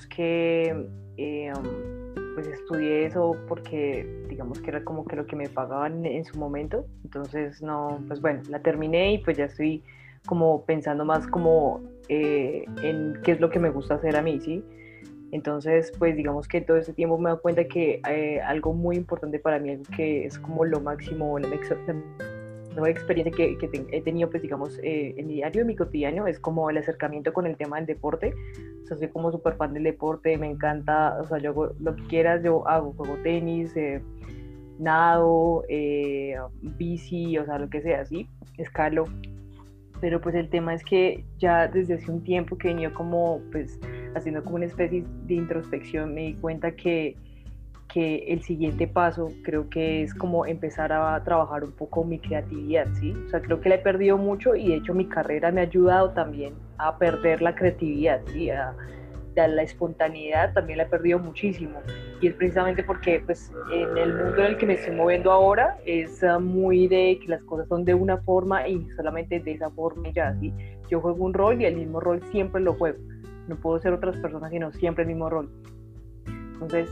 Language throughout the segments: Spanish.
digamos que eh, pues estudié eso porque digamos que era como que lo que me pagaban en su momento. Entonces, no, pues bueno, la terminé y pues ya estoy como pensando más como eh, en qué es lo que me gusta hacer a mí, ¿sí? Entonces, pues digamos que todo este tiempo me he dado cuenta que eh, algo muy importante para mí, algo que es como lo máximo, la, nueva experiencia que, que he tenido, pues digamos, eh, en mi diario, en mi cotidiano, es como el acercamiento con el tema del deporte. O sea, soy como súper fan del deporte, me encanta, o sea, yo hago lo que quieras, yo hago, juego tenis, eh, nado, bici, o sea, lo que sea, ¿sí? Escalo. Pero pues el tema es que ya desde hace un tiempo que he venido como, pues, haciendo como una especie de introspección, me di cuenta que, que el siguiente paso creo que es como empezar a trabajar un poco mi creatividad, ¿sí? O sea, creo que la he perdido mucho y de hecho mi carrera me ha ayudado también a perder la creatividad, ¿sí? A, la espontaneidad también la he perdido muchísimo y es precisamente porque pues en el mundo en el que me estoy moviendo ahora es ah, muy de que las cosas son de una forma y solamente de esa forma ya, ¿sí? Yo juego un rol y el mismo rol siempre lo juego no puedo ser otras personas sino siempre el mismo rol. Entonces,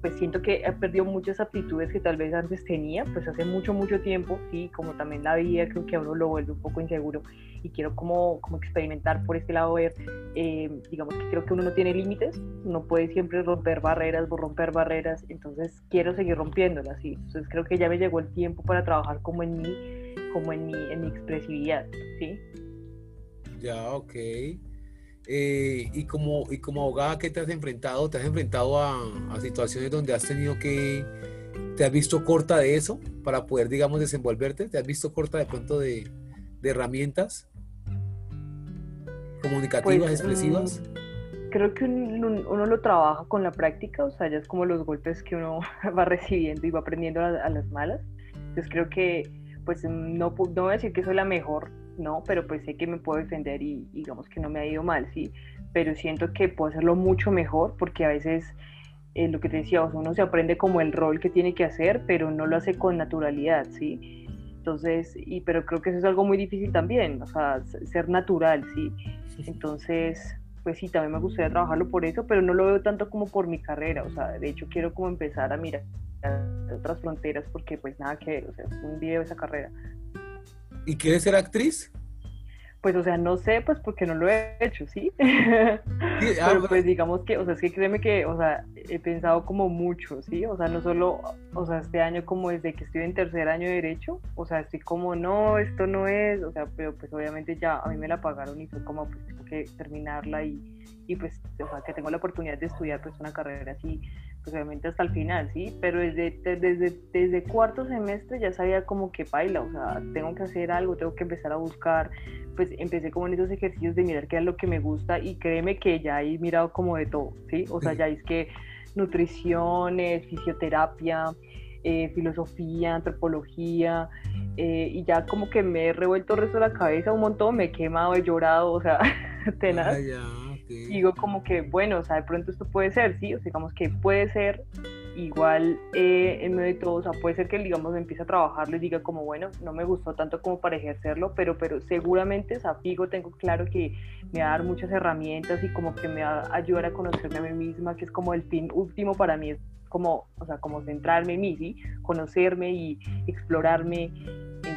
pues siento que he perdido muchas aptitudes que tal vez antes tenía, pues hace mucho, mucho tiempo, sí, como también la vida creo que a uno lo vuelve un poco inseguro y quiero como, como experimentar por este lado, ver, eh, digamos que creo que uno no tiene límites, no puede siempre romper barreras, romper barreras, entonces quiero seguir rompiéndolas, sí, entonces creo que ya me llegó el tiempo para trabajar como en mí, como en mi, en mi expresividad, sí. Ya, ok. Eh, y, como, y como abogada, ¿qué te has enfrentado? ¿Te has enfrentado a, situaciones donde has tenido que, te has visto corta de eso para poder, digamos, desenvolverte? ¿Te has visto corta de pronto de, herramientas comunicativas, pues, expresivas? Mm, creo que uno, lo trabaja con la práctica, o sea, ya es como los golpes que uno va recibiendo y va aprendiendo a, las malas. Entonces creo que, pues no, no voy a decir que soy la mejor ¿no? Pero pues sé que me puedo defender y digamos que no me ha ido mal, ¿sí? Pero siento que puedo hacerlo mucho mejor porque a veces eh, lo que te decía, uno se aprende como el rol que tiene que hacer, pero no lo hace con naturalidad, ¿sí? Entonces, y, pero creo que eso es algo muy difícil también, o sea, ser natural, ¿sí? Entonces, pues sí, también me gustaría trabajarlo por eso, pero no lo veo tanto como por mi carrera, o sea, de hecho quiero como empezar a mirar otras fronteras porque pues nada que ver, o sea, es un video esa carrera. ¿Y quieres ser actriz? Pues, o sea, no sé, pues porque no lo he hecho, ¿sí? Pero ah, pues digamos que, o sea, es que créeme que, o sea, he pensado como mucho, ¿sí? O sea, no solo, o sea, este año como desde que estoy en tercer año de Derecho, o sea, estoy como, no, esto no es, o sea, pero pues obviamente ya a mí me la pagaron y fue como, pues tengo que terminarla y, y pues, o sea, que tengo la oportunidad de estudiar pues una carrera así pues obviamente hasta el final, ¿sí? Pero desde, desde, desde cuarto semestre ya sabía como que baila, o sea, tengo que hacer algo, tengo que empezar a buscar, pues empecé como en esos ejercicios de mirar qué es lo que me gusta y créeme que ya he mirado como de todo, ¿sí? O sea, ya es que nutrición, eh, fisioterapia, eh, filosofía, antropología, eh, y ya como que me he revuelto el resto de la cabeza un montón, me he quemado, he llorado, o sea, tenaz. Digo como que, bueno, o sea, de pronto esto puede ser, sí, o sea, digamos que puede ser igual eh, en medio de todo, o sea, puede ser que digamos empiece a trabajarlo y diga como, bueno, no me gustó tanto como para ejercerlo, pero, pero seguramente, o Figo tengo claro que me va a dar muchas herramientas y como que me va a ayudar a conocerme a mí misma, que es como el fin último para mí, es como, o sea, como centrarme en mí, ¿sí? Conocerme y explorarme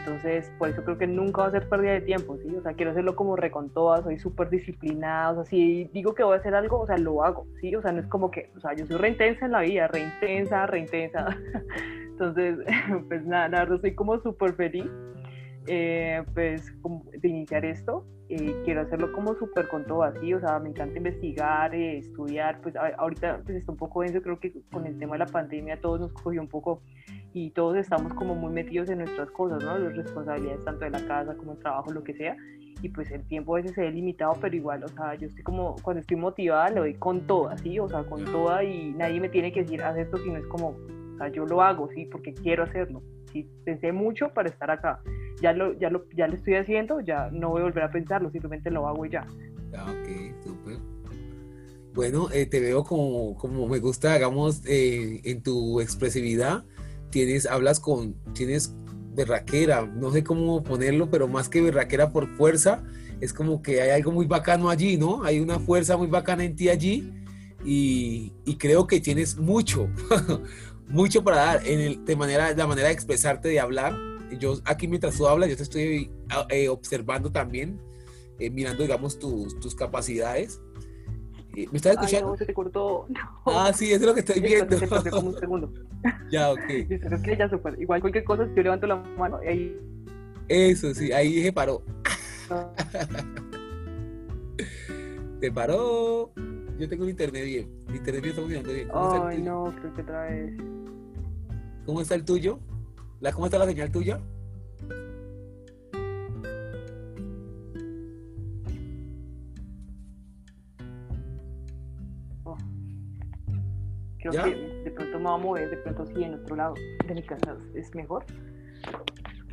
entonces, por eso creo que nunca va a ser pérdida de tiempo, ¿sí? O sea, quiero hacerlo como todas, soy súper disciplinada, o sea, si digo que voy a hacer algo, o sea, lo hago, ¿sí? O sea, no es como que, o sea, yo soy reintensa en la vida, reintensa, reintensa. Entonces, pues nada, la verdad, estoy como súper feliz, eh, pues, de iniciar esto. Eh, quiero hacerlo como súper con todo así, o sea, me encanta investigar, eh, estudiar, pues ahorita pues está un poco denso, creo que con el tema de la pandemia todos nos cogió un poco y todos estamos como muy metidos en nuestras cosas, ¿no? Las responsabilidades tanto de la casa como el trabajo, lo que sea. Y pues el tiempo a veces se ve limitado, pero igual, o sea, yo estoy como, cuando estoy motivada, lo doy con toda, ¿sí? O sea, con toda y nadie me tiene que decir, haz esto, sino es como, o sea, yo lo hago, ¿sí? Porque quiero hacerlo. Sí, pensé mucho para estar acá. Ya lo, ya lo, ya lo estoy haciendo, ya no voy a volver a pensarlo, simplemente lo hago y ya. Ah, ok, súper. Bueno, eh, te veo como, como me gusta, hagamos, eh, en tu expresividad tienes, hablas con, tienes berraquera, no sé cómo ponerlo, pero más que berraquera por fuerza, es como que hay algo muy bacano allí, ¿no? Hay una fuerza muy bacana en ti allí y, creo que tienes mucho, mucho para dar en de manera, la manera de expresarte, de hablar. Yo aquí mientras tú hablas, yo te estoy eh, observando también, eh, mirando, digamos, tus, tus capacidades. ¿Me estás escuchando? no, se te cortó. Ah, sí, eso es lo que estoy viendo. Se como un segundo. ya, ok. que ya se. Igual cualquier cosa, yo levanto la mano y ahí... Eso, sí, ahí dije paró. Te paró. Yo tengo un internet bien. Mi internet bien está funcionando bien. Ay, no, creo que otra vez. ¿Cómo está el tuyo? ¿La, ¿Cómo está la señal tuya? Creo que de pronto me voy a mover, de pronto sí, en otro lado de mi casa es mejor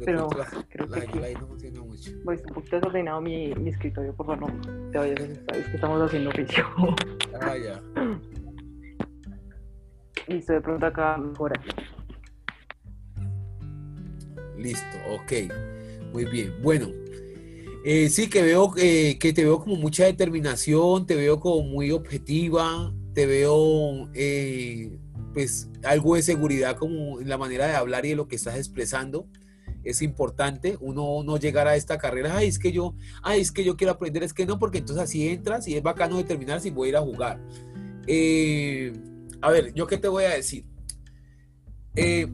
pero creo que aquí no funciona mucho. Voy un poquito desordenado mi, mi escritorio, por favor, no te vayas, sabes que estamos haciendo oficio. Ah, ya. Listo, de pronto acá mejora. Listo, ok. Muy bien. Bueno, eh, sí que veo eh, que te veo como mucha determinación, te veo como muy objetiva, te veo eh, pues algo de seguridad como en la manera de hablar y de lo que estás expresando es importante uno no llegar a esta carrera, ay, es que yo, ay, es que yo quiero aprender, es que no, porque entonces así entras y es bacano determinar si voy a ir a jugar. Eh, a ver, ¿yo qué te voy a decir? Eh,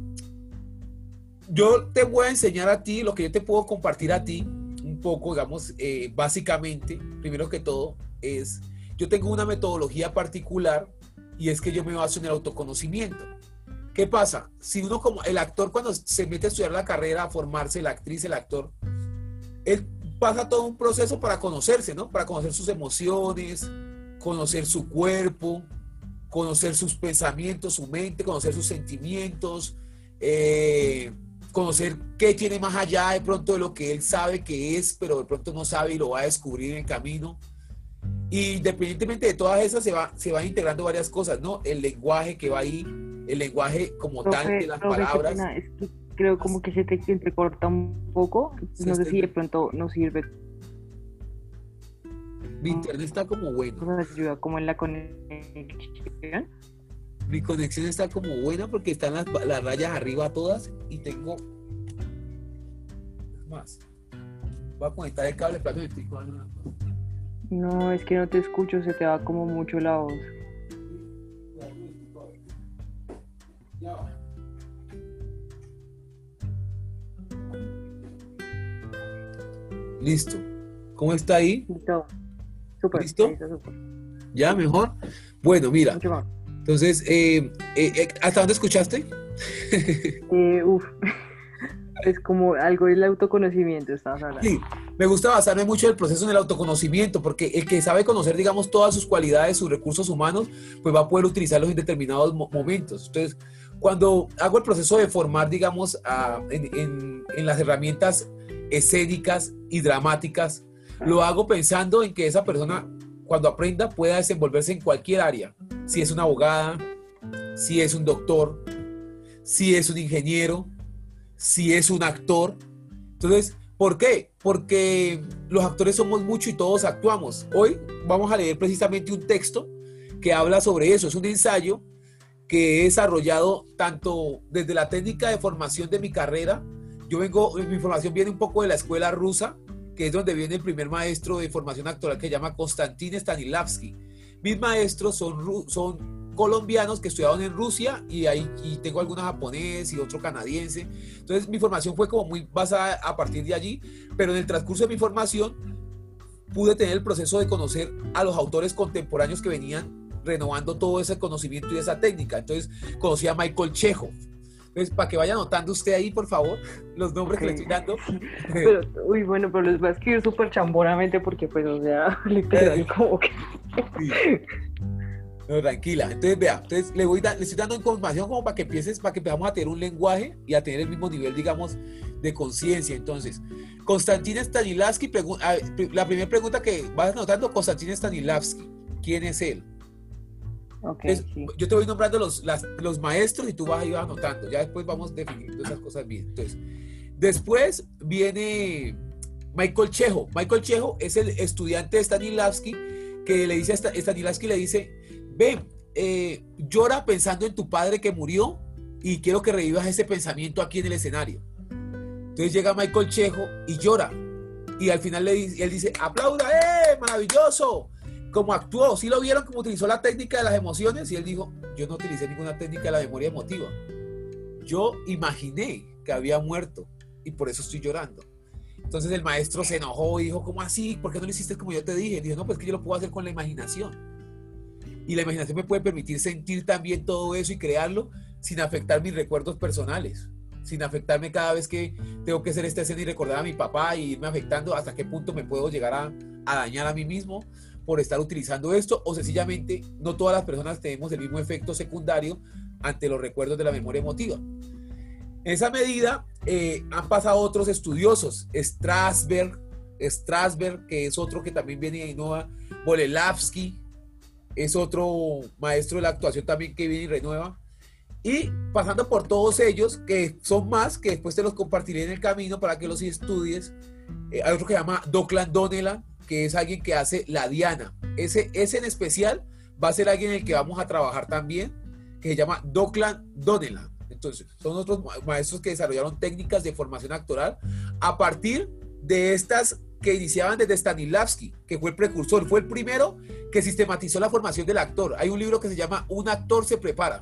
yo te voy a enseñar a ti lo que yo te puedo compartir a ti, un poco, digamos, eh, básicamente, primero que todo, es, yo tengo una metodología particular y es que yo me baso en el autoconocimiento. ¿Qué pasa? Si uno como el actor cuando se mete a estudiar la carrera, a formarse, la actriz, el actor, él pasa todo un proceso para conocerse, ¿no? Para conocer sus emociones, conocer su cuerpo, conocer sus pensamientos, su mente, conocer sus sentimientos, eh, conocer qué tiene más allá de pronto de lo que él sabe que es, pero de pronto no sabe y lo va a descubrir en el camino. Y independientemente de todas esas, se, va, se van integrando varias cosas, ¿no? El lenguaje que va ahí, el lenguaje como tal de las palabras. creo como que se te entrecorta un poco, no sé si de pronto no sirve. Mi internet está como bueno. ayuda como en la conexión. Mi conexión está como buena porque están las, las rayas arriba todas y tengo más. Voy a conectar el cable para No, es que no te escucho, se te va como mucho la voz. Listo. ¿Cómo está ahí? ¿Listo? ¿Ya? ¿Mejor? Bueno, mira. Entonces, eh, eh, eh, ¿hasta dónde escuchaste? uf. Es como algo del autoconocimiento, estabas hablando. Sí, me gusta basarme mucho en el proceso en el autoconocimiento, porque el que sabe conocer, digamos, todas sus cualidades, sus recursos humanos, pues va a poder utilizarlos en determinados momentos. Entonces, cuando hago el proceso de formar, digamos, en, las herramientas escénicas y dramáticas, lo hago pensando en que esa persona, cuando aprenda, pueda desenvolverse en cualquier área. Si es una abogada, si es un doctor, si es un ingeniero, si es un actor. Entonces, ¿por qué? Porque los actores somos mucho y todos actuamos. Hoy vamos a leer precisamente un texto que habla sobre eso. Es un ensayo que he desarrollado tanto desde la técnica de formación de mi carrera. Yo vengo, mi formación viene un poco de la escuela rusa, que es donde viene el primer maestro de formación actoral que se llama Konstantin Stanislavski. Mis maestros son, son colombianos que estudiaron en Rusia y ahí y tengo algunos japoneses y otro canadiense. Entonces mi formación fue como muy basada a partir de allí, pero en el transcurso de mi formación pude tener el proceso de conocer a los autores contemporáneos que venían renovando todo ese conocimiento y esa técnica. Entonces, conocí a Michael Chejo. Entonces, para que vaya anotando usted ahí, por favor, los nombres que le estoy dando. Pero, uy, bueno, pero les voy a escribir súper chambonamente porque, pues, o sea, literal, como que... No, tranquila. Entonces, vea, entonces le, voy le estoy dando información como para que empieces, para que empezamos a tener un lenguaje y a tener el mismo nivel, digamos, de conciencia. Entonces, Konstantin Stanislavski, la primera pregunta que vas anotando, Konstantin Stanislavski, ¿quién es él? Yo te voy nombrando los, los maestros y tú vas a ir anotando. Ya después vamos definiendo esas cosas bien. Entonces, después viene, Michael Chejo. Michael Chejo es el estudiante de Stanislavski que le dice a Stanislavski, le dice, ve, eh, llora pensando en tu padre que murió y quiero que revivas ese pensamiento aquí en el escenario. Entonces llega Michael Chejo y llora. Y al final le dice, él dice, aplauda, ¡eh! ¡Maravilloso! Como actuó, ¿sí lo vieron como utilizó la técnica de las emociones? Y él dijo, yo no utilicé ninguna técnica de la memoria emotiva. Yo imaginé que había muerto y por eso estoy llorando. Entonces el maestro se enojó y dijo, ¿cómo así? ¿Por qué no lo hiciste como yo te dije? Dijo, no, pues que yo lo puedo hacer con la imaginación. Y la imaginación me puede permitir sentir también todo eso y crearlo sin afectar mis recuerdos personales, sin afectarme cada vez que tengo que hacer esta escena y recordar a mi papá y irme afectando hasta qué punto me puedo llegar a, a dañar a mí mismo por estar utilizando esto o sencillamente no todas las personas tenemos el mismo efecto secundario ante los recuerdos de la memoria emotiva. En esa medida eh, han pasado otros estudiosos, Strasberg, Strasberg, que es otro que también viene y innova, Bolelavsky, es otro maestro de la actuación también que viene y renueva. Y pasando por todos ellos, que son más, que después te los compartiré en el camino para que los estudies. Eh, hay otro que se llama Dockland Donnellan, que es alguien que hace la Diana. Ese, ese en especial va a ser alguien en el que vamos a trabajar también, que se llama Dockland Donnellan. Entonces, son otros maestros que desarrollaron técnicas de formación actoral a partir de estas que iniciaban desde Stanislavski, que fue el precursor, fue el primero que sistematizó la formación del actor. Hay un libro que se llama Un actor se prepara.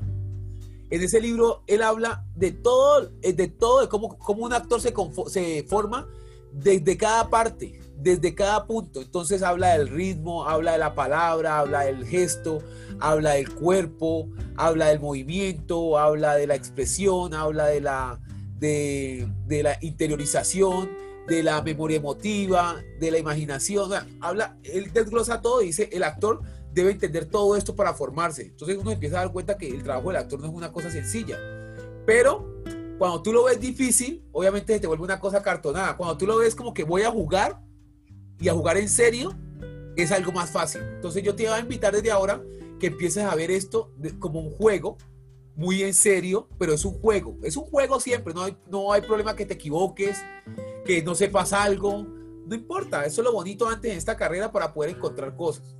En ese libro él habla de todo, eh, de todo, de cómo, cómo un actor se, se forma desde cada parte, desde cada punto. Entonces habla del ritmo, habla de la palabra, habla del gesto, habla del cuerpo, habla del movimiento, habla de la expresión, habla de la, de, de la interiorización, de la memoria emotiva, de la imaginación. habla, él desglosa todo y dice, el actor debe entender todo esto para formarse. Entonces uno empieza a dar cuenta que el trabajo del actor no es una cosa sencilla. Pero cuando tú lo ves difícil, obviamente se te vuelve una cosa cartonada. Cuando tú lo ves como que voy a jugar y a jugar en serio, es algo más fácil. Entonces yo te voy a invitar desde ahora que empieces a ver esto como un juego, muy en serio, pero es un juego. Es un juego siempre, no hay, no hay problema que te equivoques, que no sepas algo, no importa, eso es lo bonito antes de esta carrera para poder encontrar cosas.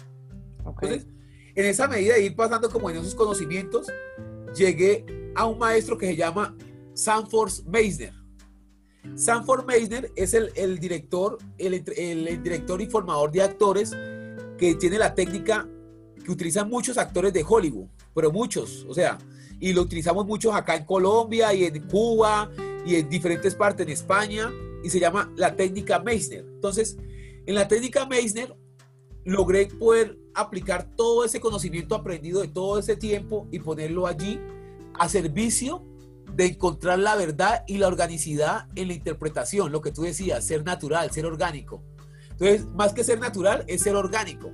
Entonces, en esa medida de ir pasando como en esos conocimientos, llegué a un maestro que se llama Sanford Meisner. Sanford Meisner es el, director, el, el, director y formador de actores que tiene la técnica que utilizan muchos actores de Hollywood, pero muchos, o sea, y lo utilizamos muchos acá en Colombia y en Cuba y en diferentes partes en España y se llama la técnica Meissner. Entonces, en la técnica Meissner logré poder aplicar todo ese conocimiento aprendido de todo ese tiempo y ponerlo allí a servicio de encontrar la verdad y la organicidad en la interpretación, lo que tú decías, ser natural, ser orgánico. Entonces, más que ser natural, es ser orgánico.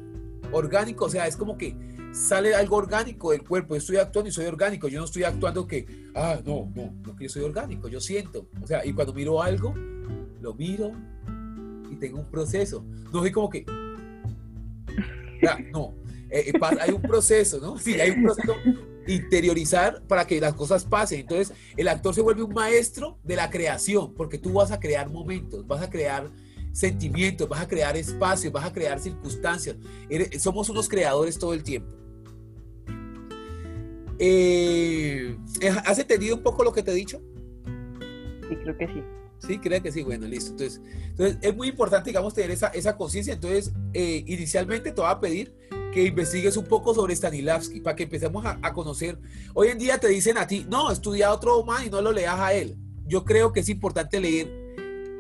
Orgánico, o sea, es como que sale algo orgánico del cuerpo. Yo estoy actuando y soy orgánico. Yo no estoy actuando que, ah, no, no, no que yo soy orgánico, yo siento. O sea, y cuando miro algo, lo miro y tengo un proceso. No soy como que, no, eh, eh, hay un proceso, ¿no? Sí, hay un proceso interiorizar para que las cosas pasen. Entonces, el actor se vuelve un maestro de la creación, porque tú vas a crear momentos, vas a crear sentimientos, vas a crear espacios, vas a crear circunstancias. somos unos creadores todo el tiempo. Eh, ¿Has entendido un poco lo que te he dicho? Sí, creo que sí. Sí, creo que sí, bueno, listo. Entonces, entonces es muy importante, digamos, tener esa, esa conciencia. Entonces, eh, inicialmente te voy a pedir que investigues un poco sobre Stanislavski para que empecemos a, a, conocer. Hoy en día te dicen a ti, no, estudia otro más y no lo leas a él. Yo creo que es importante leer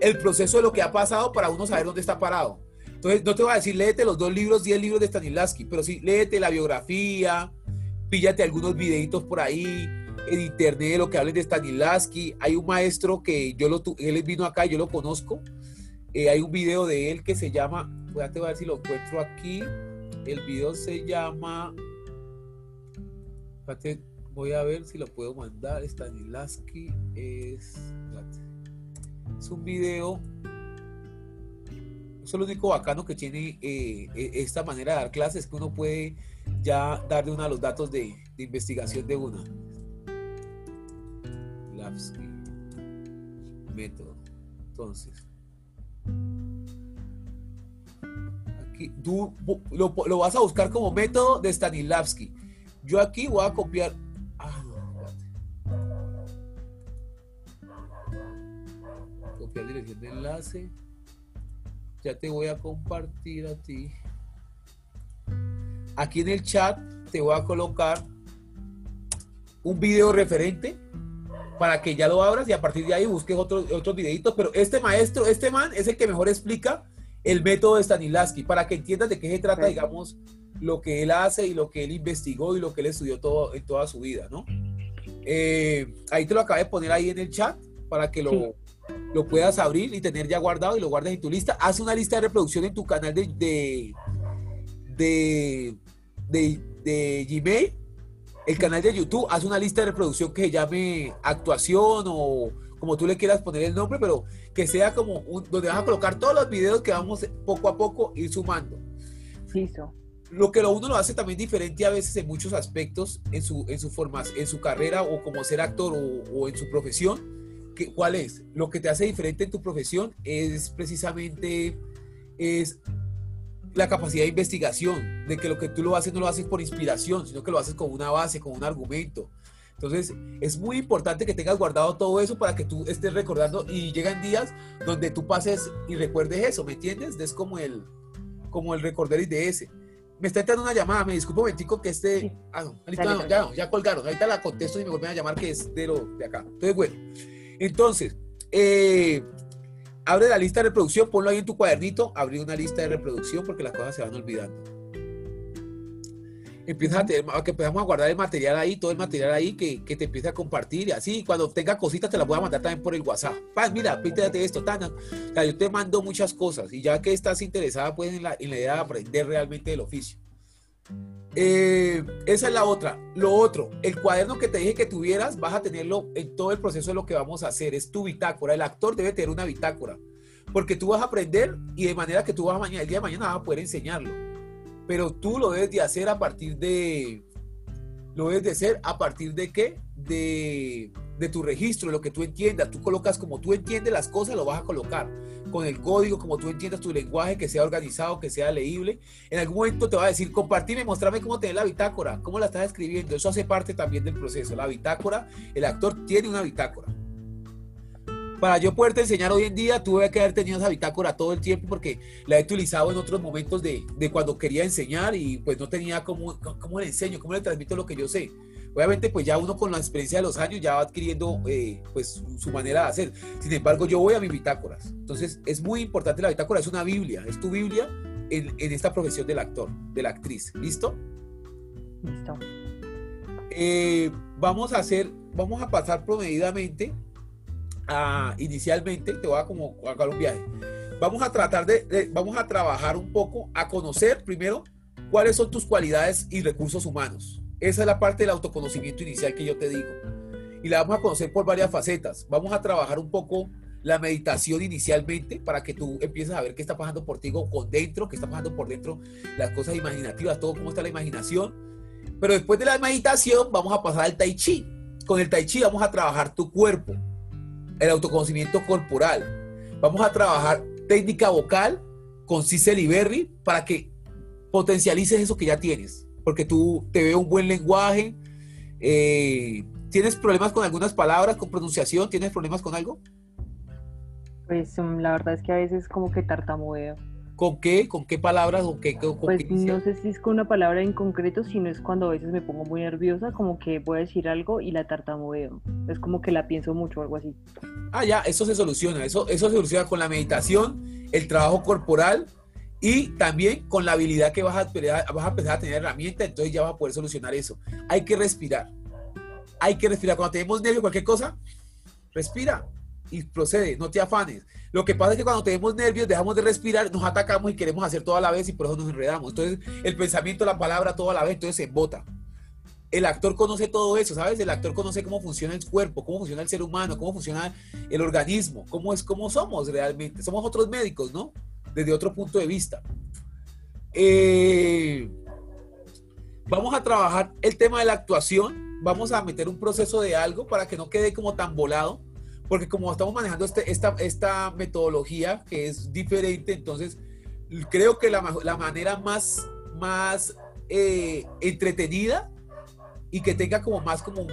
el proceso de lo que ha pasado para uno saber dónde está parado. Entonces, no te voy a decir, léete los dos libros, diez libros de Stanislavski, pero sí, léete la biografía, píllate algunos videitos por ahí en internet, lo que hablen de Stanislavski. Hay un maestro que yo lo, él vino acá, yo lo conozco. Eh, hay un video de él que se llama, voy a ver si lo encuentro aquí. El video se llama, voy a ver si lo puedo mandar. Stanislavski es, es un video es lo único bacano que tiene eh, e, esta manera de dar clases, que uno puede ya darle uno a los datos de investigación de una. Método. Entonces, aquí, tú lo, lo, vas a buscar como método de Stanislavski. Yo aquí voy a copiar. Ah, copiar dirección de enlace. Ya te voy a compartir a ti. Aquí en el chat te voy a colocar un video referente para que ya lo abras y a partir de ahí busques otros otros videitos. Pero este maestro, este man es el que mejor explica el método de Stanislavski para que entiendas de qué se trata, digamos, lo que él hace y lo que él investigó y lo que él estudió todo, en toda su vida, ¿no? Eh, ahí te lo acabé de poner ahí en el chat para que lo, lo puedas abrir y tener ya guardado y lo guardes en tu lista. Haz una lista de reproducción en tu canal de, de, de, de, de Gmail el canal de YouTube, haz una lista de reproducción que se llame actuación o como tú le quieras poner el nombre, pero que sea como un, donde vas a colocar todos los videos que vamos poco a poco ir sumando. Listo. Lo que lo uno lo hace también diferente a veces en muchos aspectos en su, en su, en su carrera o como ser actor o, o en su profesión. Que, ¿Cuál es? Lo que te hace diferente en tu profesión es precisamente es la capacidad de investigación, de que lo que tú lo haces no lo haces por inspiración, sino que lo haces con una base, con un argumento. Entonces, es muy importante que tengas guardado todo eso para que tú estés recordando y llegan días donde tú pases y recuerdes eso, ¿me entiendes? Es como el, como el recorderis de ese. Me está entrando una llamada, me disculpo un que este... Ah, no, ya, ya colgaron, ahorita la contesto y me vuelven a llamar que es de, lo, de acá. Entonces, bueno, entonces, eh, abre la lista de reproducción, ponlo ahí en tu cuadernito, abrir una lista de reproducción porque las cosas se van olvidando. Empieza a, tener, que empezamos a guardar el material ahí, todo el material ahí que, que te empiece a compartir y así cuando tenga cositas te las voy a mandar también por el WhatsApp. Paz, mira, píntate esto, Tana. O sea, yo te mando muchas cosas y ya que estás interesada pues en la, en la idea de aprender realmente el oficio. Eh, esa es la otra. Lo otro, el cuaderno que te dije que tuvieras, vas a tenerlo en todo el proceso de lo que vamos a hacer. Es tu bitácora. El actor debe tener una bitácora. Porque tú vas a aprender y de manera que tú vas mañana, el día de mañana vas a poder enseñarlo. Pero tú lo debes de hacer a partir de. Lo debes de hacer a partir de qué? De, de tu registro, lo que tú entiendas. Tú colocas como tú entiendes las cosas, lo vas a colocar con el código, como tú entiendas tu lenguaje, que sea organizado, que sea leíble. En algún momento te va a decir, compartime, mostrame cómo tenés la bitácora, cómo la estás escribiendo. Eso hace parte también del proceso. La bitácora, el actor tiene una bitácora. Para yo poderte enseñar hoy en día, tuve que haber tenido esa bitácora todo el tiempo porque la he utilizado en otros momentos de, de cuando quería enseñar y pues no tenía cómo, cómo le enseño, cómo le transmito lo que yo sé. Obviamente, pues ya uno con la experiencia de los años ya va adquiriendo eh, pues su manera de hacer. Sin embargo, yo voy a mis bitácoras. Entonces, es muy importante la bitácora, es una Biblia, es tu Biblia en, en esta profesión del actor, de la actriz. ¿Listo? Listo. Eh, vamos a hacer, vamos a pasar promedidamente a, inicialmente, te voy a como a un viaje. Vamos a tratar de, de, vamos a trabajar un poco a conocer primero cuáles son tus cualidades y recursos humanos. Esa es la parte del autoconocimiento inicial que yo te digo. Y la vamos a conocer por varias facetas. Vamos a trabajar un poco la meditación inicialmente para que tú empieces a ver qué está pasando por ti con dentro, qué está pasando por dentro, las cosas imaginativas, todo cómo está la imaginación. Pero después de la meditación vamos a pasar al tai chi. Con el tai chi vamos a trabajar tu cuerpo, el autoconocimiento corporal. Vamos a trabajar técnica vocal con Cicely Berry para que potencialices eso que ya tienes porque tú te veo un buen lenguaje. Eh, ¿Tienes problemas con algunas palabras, con pronunciación? ¿Tienes problemas con algo? Pues um, la verdad es que a veces como que tartamudeo. ¿Con qué? ¿Con qué palabras? ¿O qué, pues no sé si es con una palabra en concreto, sino es cuando a veces me pongo muy nerviosa, como que voy a decir algo y la tartamudeo. Es como que la pienso mucho o algo así. Ah, ya, eso se soluciona. Eso, eso se soluciona con la meditación, el trabajo corporal y también con la habilidad que vas a, vas a empezar a tener herramientas, entonces ya vas a poder solucionar eso. Hay que respirar. Hay que respirar. Cuando tenemos nervios, cualquier cosa, respira y procede, no te afanes. Lo que pasa es que cuando tenemos nervios, dejamos de respirar, nos atacamos y queremos hacer todo a la vez y por eso nos enredamos. Entonces, el pensamiento, la palabra, todo a la vez, entonces se embota. El actor conoce todo eso, ¿sabes? El actor conoce cómo funciona el cuerpo, cómo funciona el ser humano, cómo funciona el organismo, cómo es, cómo somos realmente. Somos otros médicos, ¿no? Desde otro punto de vista. Eh, vamos a trabajar el tema de la actuación, vamos a meter un proceso de algo para que no quede como tan volado, porque como estamos manejando este, esta, metodología que es diferente, entonces creo que la, la manera más, más eh, entretenida y que tenga como más como un,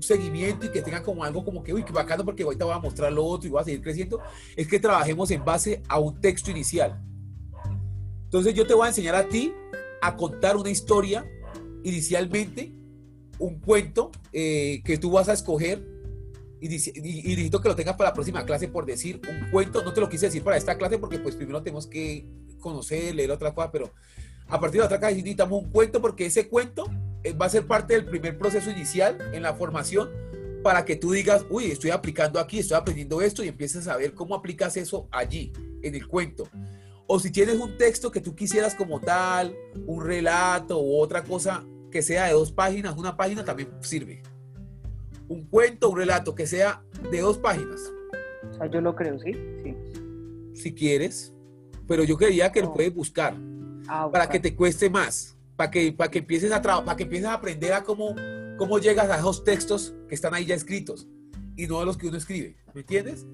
seguimiento y que tenga como algo como que, uy, qué bacano porque ahorita voy a mostrar lo otro y voy a seguir creciendo, es que trabajemos en base a un texto inicial. Entonces yo te voy a enseñar a ti a contar una historia inicialmente, un cuento eh, que tú vas a escoger y, necesito que lo tengas para la próxima clase por decir un cuento, no te lo quise decir para esta clase porque pues primero tenemos que conocer, leer otra cosa, pero a partir de la otra clase necesitamos un cuento porque ese cuento va a ser parte del primer proceso inicial en la formación para que tú digas, uy, estoy aplicando aquí, estoy aprendiendo esto y empieces a ver cómo aplicas eso allí, en el cuento. O si tienes un texto que tú quisieras como tal, un relato u otra cosa que sea de dos páginas, una página también sirve. Un cuento, un relato que sea de dos páginas. O sea, yo lo creo, sí, sí. Si quieres, pero yo creía que lo puedes buscar ah, para que te cueste más para que, para que empieces a para que empieces a aprender a cómo, cómo llegas a esos textos que están ahí ya escritos y no a los que uno escribe, ¿me entiendes?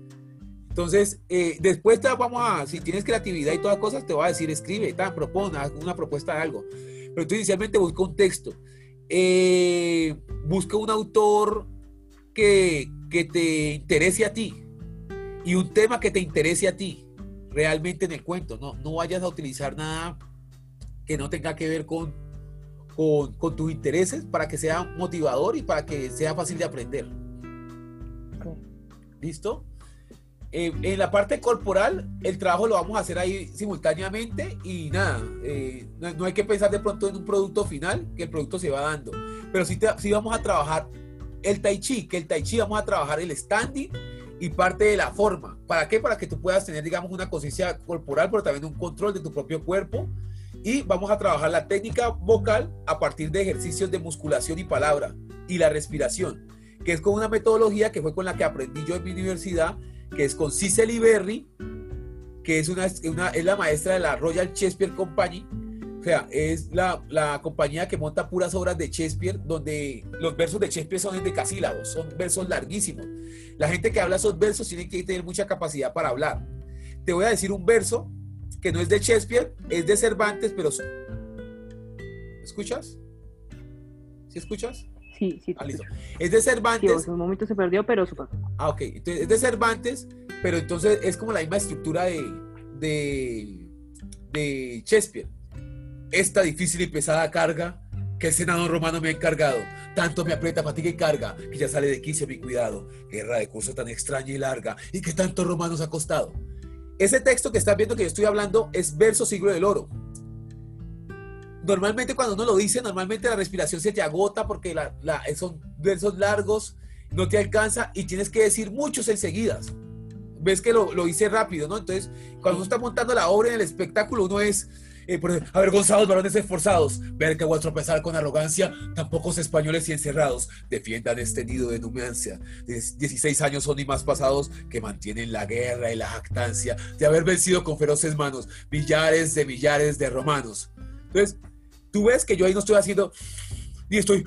Entonces, eh, después te vamos a, si tienes creatividad y todas cosas, te voy a decir, escribe, tan, propone una propuesta de algo. Pero tú inicialmente busca un texto. Eh, busca un autor que, que te interese a ti y un tema que te interese a ti realmente en el cuento. No, no vayas a utilizar nada que no tenga que ver con, con, tus intereses para que sea motivador y para que sea fácil de aprender. ¿Listo? Eh, en la parte corporal, el trabajo lo vamos a hacer ahí simultáneamente y nada, eh, no, hay que pensar de pronto en un producto final, que el producto se va dando, pero sí, sí vamos a trabajar el tai chi, que el tai chi vamos a trabajar el standing y parte de la forma. ¿Para qué? Para que tú puedas tener, digamos, una conciencia corporal, pero también un control de tu propio cuerpo y vamos a trabajar la técnica vocal a partir de ejercicios de musculación y palabra y la respiración, que es con una metodología que fue con la que aprendí yo en mi universidad, que es con Cicely Berry, que es, una, una, es la maestra de la Royal Shakespeare Company, o sea, es la, la, compañía que monta puras obras de Shakespeare, donde los versos de Shakespeare son de decasílabos, son versos larguísimos. La gente que habla esos versos tiene que tener mucha capacidad para hablar. Te voy a decir un verso que no es de Shakespeare, es de Cervantes, pero... ¿Escuchas? ¿Sí escuchas? Sí, sí. Ah, es de Cervantes. Sí, un momento se perdió, pero super. Ah, ok. Entonces, es de Cervantes, pero entonces es como la misma estructura de, de, de Shakespeare. Esta difícil y pesada carga que el senador romano me ha encargado. Tanto me aprieta, fatiga y carga, que ya sale de quicio mi cuidado. Guerra de curso tan extraña y larga, y que tantos romanos ha costado. Ese texto que estás viendo que yo estoy hablando es verso siglo del oro. Normalmente cuando uno lo dice, normalmente la respiración se te agota porque son versos largos, no te alcanza y tienes que decir muchos enseguida. Ves que lo, lo hice rápido, ¿no? Entonces, cuando uno está montando la obra en el espectáculo, uno es eh, avergonzados varones esforzados, ver que vuestro pesar con arrogancia, tan pocos españoles y encerrados defiendan este nido de numancia. 16 años son y más pasados que mantienen la guerra y la jactancia de haber vencido con feroces manos millares de millares de romanos. Entonces, tú ves que yo ahí no estoy haciendo, ni estoy,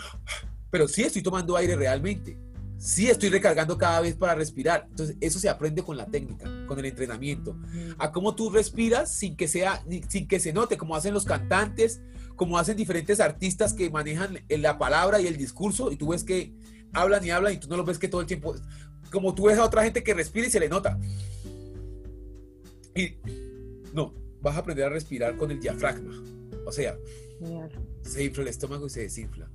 pero sí estoy tomando aire realmente sí estoy recargando cada vez para respirar. Entonces, eso se aprende con la técnica, con el entrenamiento. A cómo tú respiras sin que sea, sin que se note, como hacen los cantantes, como hacen diferentes artistas que manejan la palabra y el discurso, y tú ves que hablan y hablan y tú no lo ves que todo el tiempo, como tú ves a otra gente que respira y se le nota. Y no, vas a aprender a respirar con el diafragma. O sea, se infla el estómago y se desinfla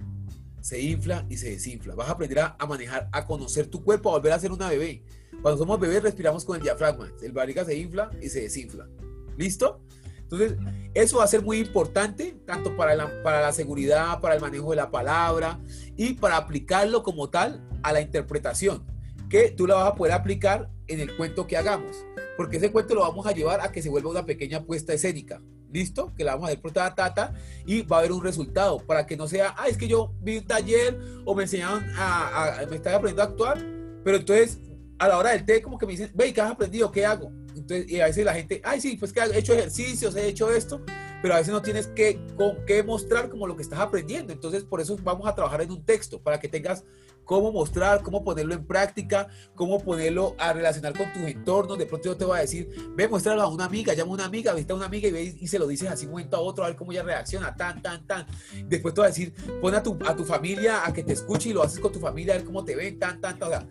se infla y se desinfla. Vas a aprender a, manejar, a conocer tu cuerpo, a volver a ser una bebé. Cuando somos bebés respiramos con el diafragma. El barriga se infla y se desinfla. ¿Listo? Entonces, eso va a ser muy importante, tanto para la, para la seguridad, para el manejo de la palabra y para aplicarlo como tal a la interpretación, que tú la vas a poder aplicar en el cuento que hagamos, porque ese cuento lo vamos a llevar a que se vuelva una pequeña puesta escénica. ¿Listo? Que la vamos a hacer por toda tata y va a haber un resultado para que no sea, ah, es que yo vi un taller o me enseñaron a, me estaba aprendiendo a actuar, pero entonces a la hora del té como que me dicen, ve, ¿qué has aprendido? ¿Qué hago? Entonces, y a veces la gente, ay, sí, pues que he hecho ejercicios, he hecho esto, pero a veces no tienes que, que mostrar como lo que estás aprendiendo. Entonces, por eso vamos a trabajar en un texto, para que tengas cómo mostrar, cómo ponerlo en práctica, cómo ponerlo a relacionar con tus entornos. De pronto yo te voy a decir, ve, muéstralo a una amiga, llama a una amiga, visita a una amiga y, ve, y se lo dices así un momento a otro, a ver cómo ella reacciona, tan, tan, tan. Después te voy a decir, pon a tu, a tu familia a que te escuche y lo haces con tu familia, a ver cómo te ven, tan, tan, tan.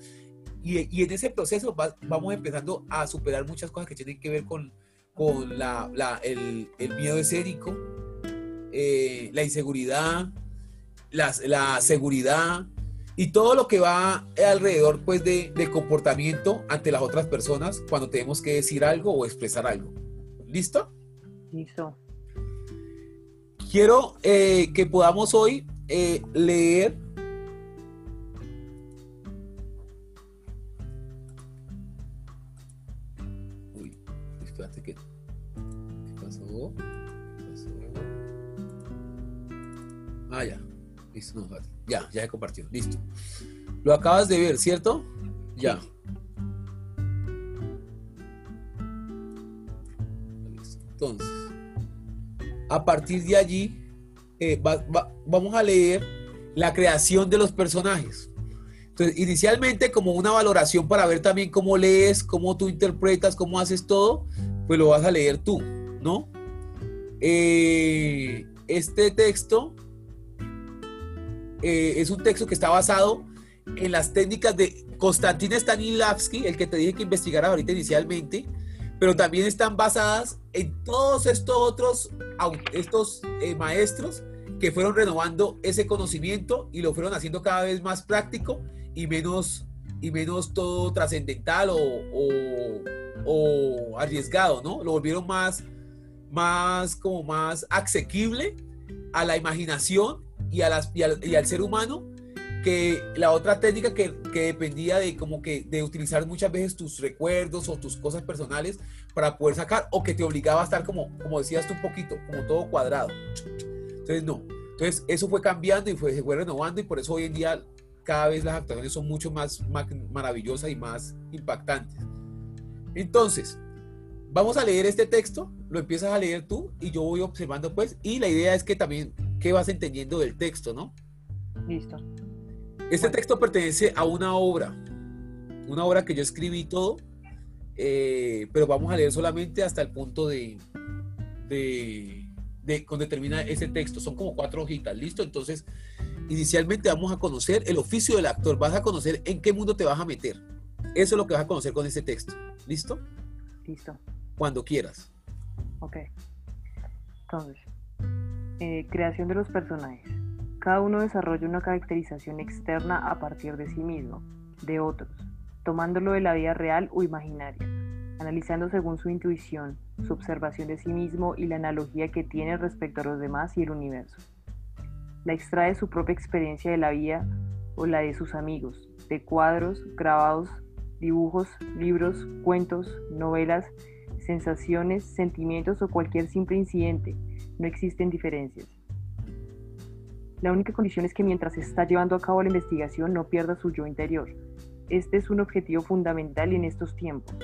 y, y, en ese proceso vamos empezando a superar muchas cosas que tienen que ver con, con la, la, el, el, miedo escénico, eh, la inseguridad, la, la seguridad, y todo lo que va alrededor pues de, de, comportamiento ante las otras personas cuando tenemos que decir algo o expresar algo. ¿Listo? Listo. Quiero eh, que podamos hoy eh, leer Listo, no, ya, ya he compartido. Listo. Lo acabas de ver, ¿cierto? Ya. Entonces, a partir de allí, eh, vamos a leer la creación de los personajes. Entonces, inicialmente como una valoración para ver también cómo lees, cómo tú interpretas, cómo haces todo, pues lo vas a leer tú, ¿no? Eh, este texto eh, es un texto que está basado en las técnicas de Konstantin Stanislavski, el que te dije que investigara ahorita inicialmente, pero también están basadas en todos estos otros estos eh, maestros que fueron renovando ese conocimiento y lo fueron haciendo cada vez más práctico y menos, y menos todo trascendental o, o, arriesgado, ¿no? Lo volvieron más, más, como más asequible a la imaginación y, a las, y, al, ser humano que la otra técnica que, que, dependía de como que de utilizar muchas veces tus recuerdos o tus cosas personales para poder sacar o que te obligaba a estar como, como decías tú un poquito, como todo cuadrado. Entonces no, entonces eso fue cambiando y fue, se fue renovando y por eso hoy en día cada vez las actuaciones son mucho más, más maravillosas y más impactantes. Entonces, vamos a leer este texto, lo empiezas a leer tú y yo voy observando pues y la idea es que también qué vas entendiendo del texto, ¿no? Listo. Este texto pertenece a una obra, una obra que yo escribí todo, eh, pero vamos a leer solamente hasta el punto de, de, de donde termina ese texto. Son como cuatro hojitas, ¿listo? Entonces, inicialmente vamos a conocer el oficio del actor, vas a conocer en qué mundo te vas a meter. Eso es lo que vas a conocer con este texto, ¿listo? Listo. Cuando quieras. Ok. Entonces, eh, creación de los personajes. Cada uno desarrolla una caracterización externa a partir de sí mismo, de otros, tomándolo de la vida real o imaginaria, analizando según su intuición, su observación de sí mismo y la analogía que tiene respecto a los demás y el universo. La extrae su propia experiencia de la vida o la de sus amigos, de cuadros, grabados, dibujos, libros, cuentos, novelas, sensaciones, sentimientos o cualquier simple incidente no existen diferencias. La única condición es que mientras se está llevando a cabo la investigación no pierda su yo interior. Este es un objetivo fundamental en estos tiempos.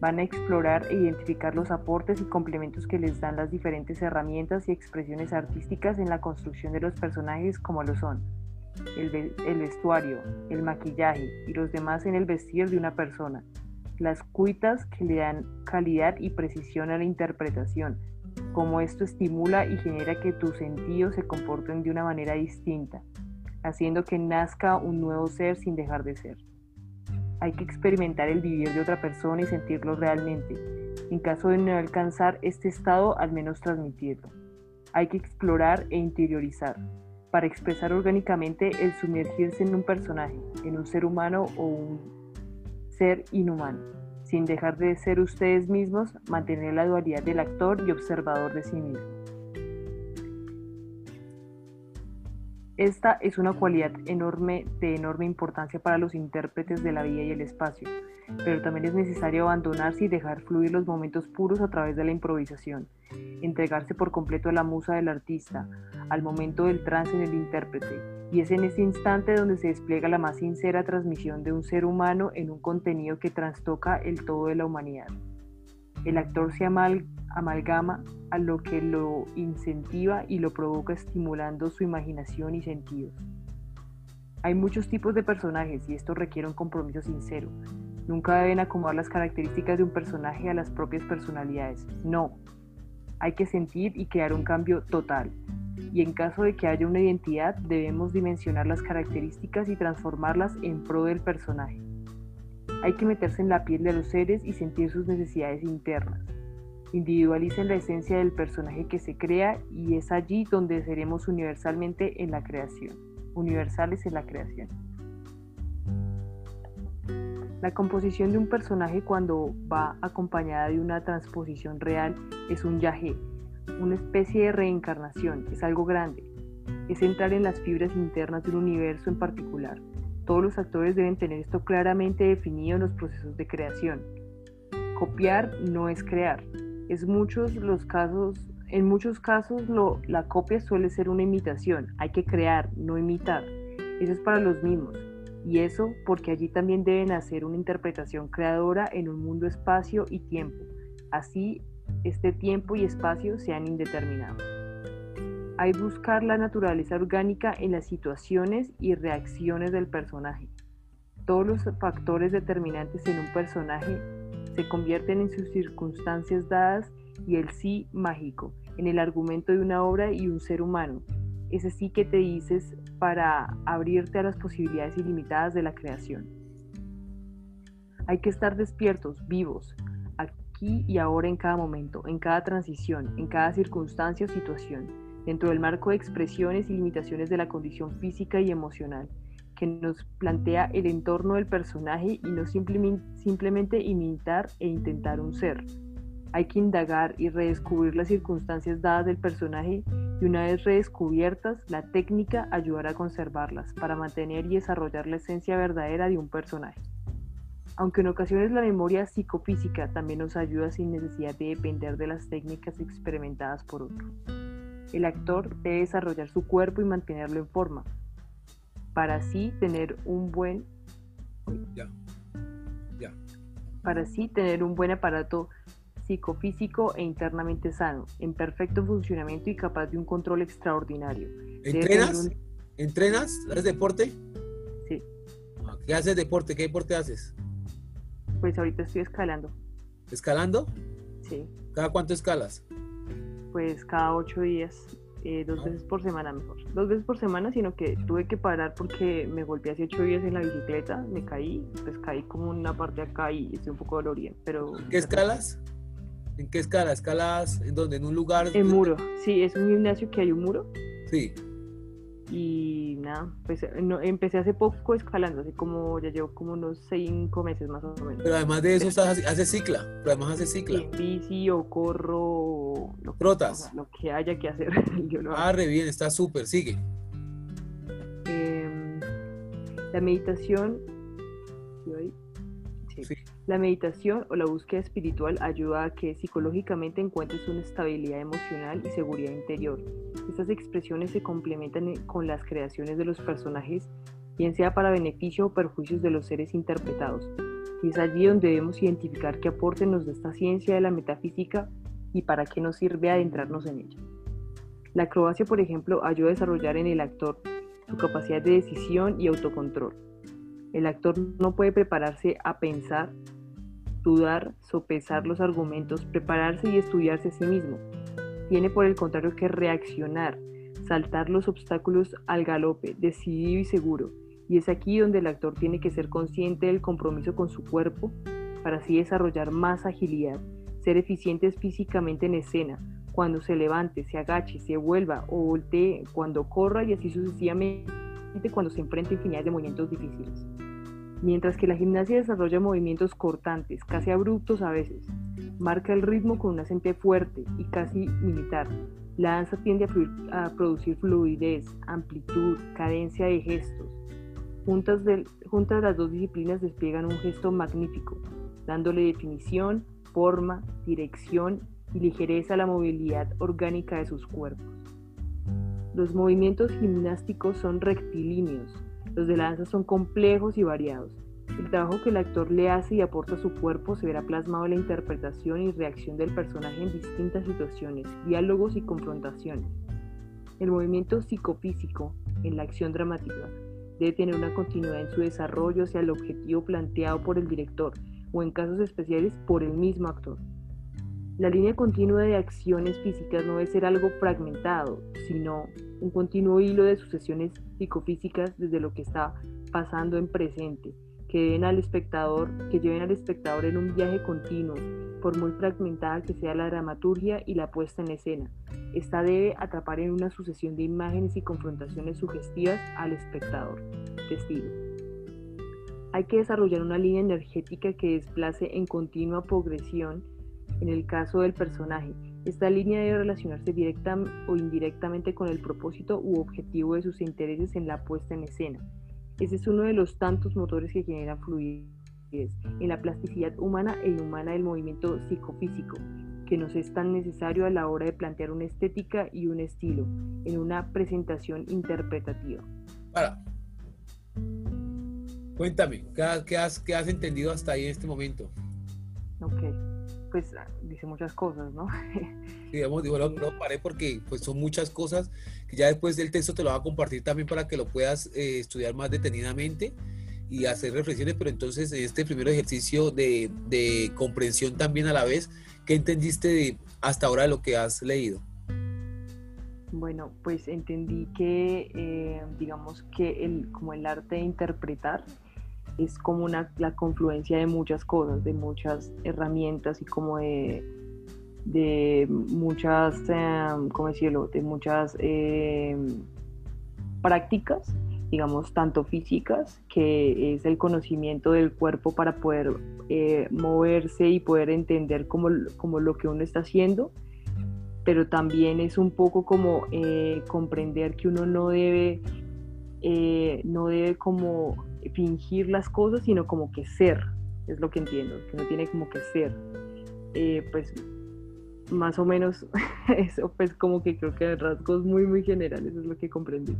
Van a explorar e identificar los aportes y complementos que les dan las diferentes herramientas y expresiones artísticas en la construcción de los personajes como lo son el, vestuario, el maquillaje y los demás en el vestir de una persona, las cuitas que le dan calidad y precisión a la interpretación, cómo esto estimula y genera que tus sentidos se comporten de una manera distinta, haciendo que nazca un nuevo ser sin dejar de ser. Hay que experimentar el vivir de otra persona y sentirlo realmente. En caso de no alcanzar este estado, al menos transmitirlo. Hay que explorar e interiorizar para expresar orgánicamente el sumergirse en un personaje, en un ser humano o un ser inhumano sin dejar de ser ustedes mismos, mantener la dualidad del actor y observador de sí mismo. Esta es una cualidad enorme de enorme importancia para los intérpretes de la vida y el espacio, pero también es necesario abandonarse y dejar fluir los momentos puros a través de la improvisación, entregarse por completo a la musa del artista, al momento del trance en el intérprete, y es en ese instante donde se despliega la más sincera transmisión de un ser humano en un contenido que trastoca el todo de la humanidad. El actor se amalgama a lo que lo incentiva y lo provoca estimulando su imaginación y sentidos. Hay muchos tipos de personajes y esto requiere un compromiso sincero. Nunca deben acomodar las características de un personaje a las propias personalidades. No. Hay que sentir y crear un cambio total. Y en caso de que haya una identidad, debemos dimensionar las características y transformarlas en pro del personaje. Hay que meterse en la piel de los seres y sentir sus necesidades internas. Individualicen la esencia del personaje que se crea y es allí donde seremos universalmente en la creación. Universales en la creación. La composición de un personaje cuando va acompañada de una transposición real es un yaje, una especie de reencarnación, es algo grande. Es entrar en las fibras internas de un universo en particular. Todos los actores deben tener esto claramente definido en los procesos de creación. Copiar no es crear. Es muchos los casos, en muchos casos la copia suele ser una imitación. Hay que crear, no imitar. Eso es para los mismos. Y eso porque allí también deben hacer una interpretación creadora en un mundo espacio y tiempo. Así, este tiempo y espacio sean indeterminados. Hay buscar la naturaleza orgánica en las situaciones y reacciones del personaje. Todos los factores determinantes en un personaje se convierten en sus circunstancias dadas y el sí mágico, en el argumento de una obra y un ser humano, ese sí que te dices para abrirte a las posibilidades ilimitadas de la creación. Hay que estar despiertos, vivos, aquí y ahora en cada momento, en cada transición, en cada circunstancia o situación, dentro del marco de expresiones y limitaciones de la condición física y emocional que nos plantea el entorno del personaje y no simplemente imitar e intentar un ser. Hay que indagar y redescubrir las circunstancias dadas del personaje y una vez redescubiertas, la técnica ayudará a conservarlas para mantener y desarrollar la esencia verdadera de un personaje. Aunque en ocasiones la memoria psicofísica también nos ayuda sin necesidad de depender de las técnicas experimentadas por otro. El actor debe desarrollar su cuerpo y mantenerlo en forma, para así tener un buen para así tener un buen aparato psicofísico e internamente sano, en perfecto funcionamiento y capaz de un control extraordinario. ¿Entrenas? ¿Entrenas? ¿Haces deporte? Sí. ¿Qué haces deporte? ¿Qué deporte haces? Pues ahorita estoy escalando. ¿Escalando? Sí. ¿Cada cuánto escalas? Pues cada ocho días, eh, dos veces por semana mejor. Dos veces por semana, sino que tuve que parar porque me golpeé hace ocho días en la bicicleta, me caí, pues caí como una parte acá y estoy un poco dolorida, pero... ¿Qué escalas? ¿En qué escala? ¿Escalas en donde? ¿En un lugar? En muro, sí, es un gimnasio que hay un muro. Sí. Y nada, pues no, empecé hace poco escalando, así como ya llevo como unos cinco meses más o menos. Pero además de eso, estás, hace cicla, pero además hace cicla. Sí, bici o corro. Lo, Trotas. lo que haya que hacer. yo ah, re bien, está súper, sigue. Em, la meditación. Sí. La meditación o la búsqueda espiritual ayuda a que psicológicamente encuentres una estabilidad emocional y seguridad interior. Estas expresiones se complementan con las creaciones de los personajes, bien sea para beneficio o perjuicios de los seres interpretados. Y es allí donde debemos identificar qué aporte nos da esta ciencia de la metafísica y para qué nos sirve adentrarnos en ella. La acrobacia, por ejemplo, ayuda a desarrollar en el actor su capacidad de decisión y autocontrol el actor no puede prepararse a pensar, dudar, sopesar los argumentos, prepararse y estudiarse a sí mismo. Tiene por el contrario que reaccionar, saltar los obstáculos al galope, decidido y seguro. Y es aquí donde el actor tiene que ser consciente del compromiso con su cuerpo para así desarrollar más agilidad, ser eficientes físicamente en escena, cuando se levante, se agache, se vuelva o voltee, cuando corra y así sucesivamente cuando se enfrenta a infinidad de movimientos difíciles mientras que la gimnasia desarrolla movimientos cortantes, casi abruptos a veces. Marca el ritmo con un acento fuerte y casi militar. La danza tiende a, producir fluidez, amplitud, cadencia de gestos. Juntas las dos disciplinas despliegan un gesto magnífico, dándole definición, forma, dirección y ligereza a la movilidad orgánica de sus cuerpos. Los movimientos gimnásticos son rectilíneos, los de danza son complejos y variados. El trabajo que el actor le hace y aporta a su cuerpo se verá plasmado en la interpretación y reacción del personaje en distintas situaciones, diálogos y confrontaciones. El movimiento psicofísico en la acción dramática debe tener una continuidad en su desarrollo hacia el objetivo planteado por el director o en casos especiales por el mismo actor. La línea continua de acciones físicas no debe ser algo fragmentado, sino un continuo hilo de sucesiones psicofísicas desde lo que está pasando en presente, que al espectador, que lleven al espectador en un viaje continuo, por muy fragmentada que sea la dramaturgia y la puesta en escena. Esta debe atrapar en una sucesión de imágenes y confrontaciones sugestivas al espectador. Testigo. Hay que desarrollar una línea energética que desplace en continua progresión en el caso del personaje. Esta línea debe relacionarse directa o indirectamente con el propósito u objetivo de sus intereses en la puesta en escena. Ese es uno de los tantos motores que generan fluidez en la plasticidad humana e inhumana del movimiento psicofísico, que nos es tan necesario a la hora de plantear una estética y un estilo en una presentación interpretativa. Para. Cuéntame, ¿qué has, qué has entendido hasta ahí en este momento? Ok pues ah, dice muchas cosas, ¿no? digamos, digo, no, paré porque pues son muchas cosas que ya después del texto te lo va a compartir también para que lo puedas eh, estudiar más detenidamente y hacer reflexiones, pero entonces en este primer ejercicio de, de comprensión también a la vez, ¿qué entendiste de, hasta ahora de lo que has leído? Bueno, pues entendí que, eh, digamos que el, como el arte de interpretar es como una, la confluencia de muchas cosas, de muchas herramientas y como de, de muchas, em, ¿cómo decirlo?, de muchas em, prácticas, digamos, tanto físicas, que es el conocimiento del cuerpo para poder eh, moverse y poder entender como, como lo que uno está haciendo, pero también es un poco como eh, comprender que uno no debe, eh, no debe como fingir las cosas, sino como que ser, es lo que entiendo, que no tiene como que ser. Eh, pues más o menos eso, pues como que creo que rasgos muy, muy generales es lo que comprendí.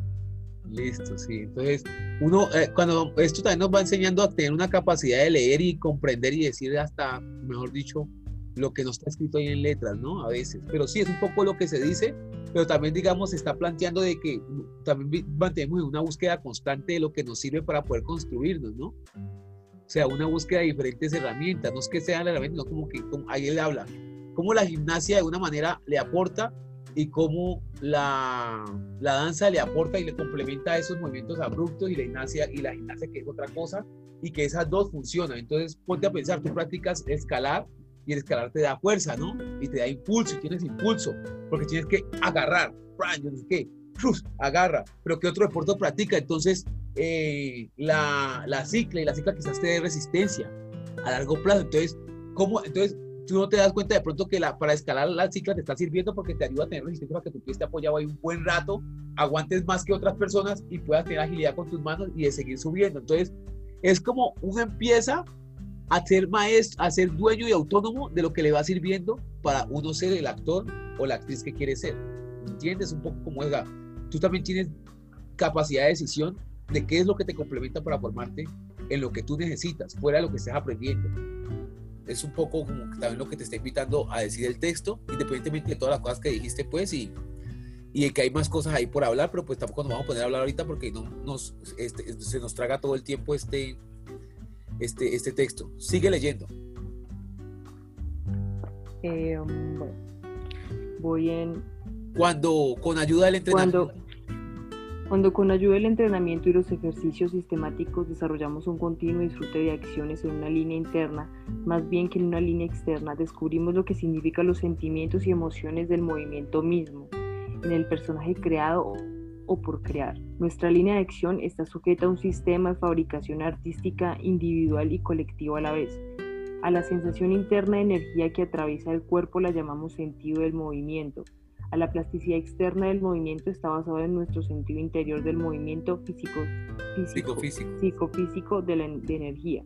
Listo, sí. Entonces, uno, eh, cuando esto también nos va enseñando a tener una capacidad de leer y comprender y decir hasta, mejor dicho, lo que no está escrito ahí en letras, ¿no? A veces. Pero sí, es un poco lo que se dice, pero también, digamos, se está planteando de que también mantenemos una búsqueda constante de lo que nos sirve para poder construirnos, ¿no? O sea, una búsqueda de diferentes herramientas, no es que sean herramientas, no como que, como, ahí él habla, cómo la gimnasia de una manera le aporta y cómo la, la, danza le aporta y le complementa esos movimientos abruptos y la gimnasia y la gimnasia que es otra cosa y que esas dos funcionan. Entonces, ponte a pensar, tú practicas escalar y el escalar te da fuerza, ¿no? Y te da impulso, y tienes impulso, porque tienes que agarrar, yo no sé qué, agarra, pero ¿qué otro deporte practica? Entonces, eh, la, la cicla y la cicla quizás te dé resistencia a largo plazo. Entonces, ¿cómo? Entonces, tú no te das cuenta de pronto que la, para escalar la cicla te está sirviendo porque te ayuda a tener resistencia para que tu pie esté apoyado ahí un buen rato, aguantes más que otras personas y puedas tener agilidad con tus manos y de seguir subiendo. Entonces, es como uno empieza a ser maestro, a dueño y autónomo de lo que le va sirviendo para uno ser el actor o la actriz que quiere ser. ¿Entiendes? Un poco como es, tú también tienes capacidad de decisión de qué es lo que te complementa para formarte en lo que tú necesitas, fuera de lo que estés aprendiendo. Es un poco como también lo que te está invitando a decir el texto, independientemente de todas las cosas que dijiste, pues, y, y que hay más cosas ahí por hablar, pero pues tampoco nos vamos a poner a hablar ahorita porque no nos, este, se nos traga todo el tiempo este, este, este texto. Sigue leyendo. Eh, bueno, voy en... Cuando con ayuda del entrenamiento... Cuando, cuando con ayuda del entrenamiento y los ejercicios sistemáticos desarrollamos un continuo disfrute de acciones en una línea interna, más bien que en una línea externa, descubrimos lo que significan los sentimientos y emociones del movimiento mismo, en el personaje creado o por crear. Nuestra línea de acción está sujeta a un sistema de fabricación artística individual y colectivo a la vez. A la sensación interna de energía que atraviesa el cuerpo la llamamos sentido del movimiento. A la plasticidad externa del movimiento está basado en nuestro sentido interior del movimiento físico, físico, psicofísico de, la, de energía.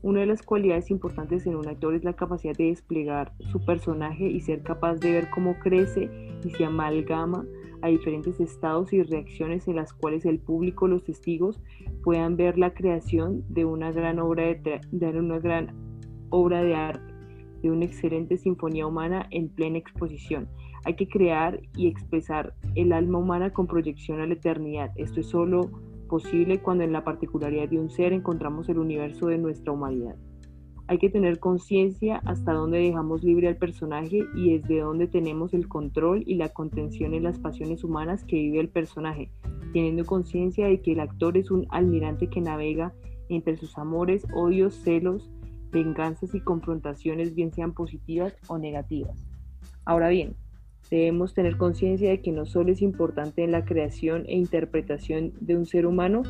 Una de las cualidades importantes en un actor es la capacidad de desplegar su personaje y ser capaz de ver cómo crece y se amalgama a diferentes estados y reacciones en las cuales el público, los testigos, puedan ver la creación de una gran obra de, una gran obra de arte, de una excelente sinfonía humana en plena exposición. Hay que crear y expresar el alma humana con proyección a la eternidad. Esto es solo posible cuando en la particularidad de un ser encontramos el universo de nuestra humanidad. Hay que tener conciencia hasta dónde dejamos libre al personaje y desde dónde tenemos el control y la contención en las pasiones humanas que vive el personaje, teniendo conciencia de que el actor es un almirante que navega entre sus amores, odios, celos, venganzas y confrontaciones, bien sean positivas o negativas. Ahora bien, debemos tener conciencia de que no solo es importante en la creación e interpretación de un ser humano,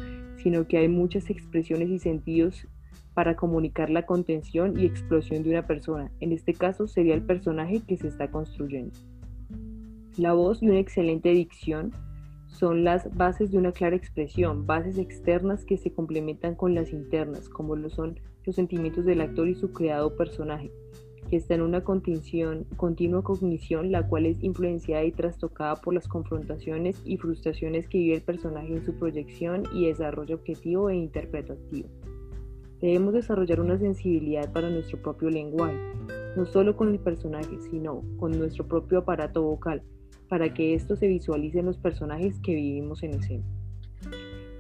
sino que hay muchas expresiones y sentidos para comunicar la contención y explosión de una persona. En este caso sería el personaje que se está construyendo. La voz y una excelente dicción son las bases de una clara expresión, bases externas que se complementan con las internas, como lo son los sentimientos del actor y su creado personaje, que está en una contención, continua cognición, la cual es influenciada y trastocada por las confrontaciones y frustraciones que vive el personaje en su proyección y desarrollo objetivo e interpretativo. Debemos desarrollar una sensibilidad para nuestro propio lenguaje, no solo con el personaje, sino con nuestro propio aparato vocal, para que esto se visualice en los personajes que vivimos en escena.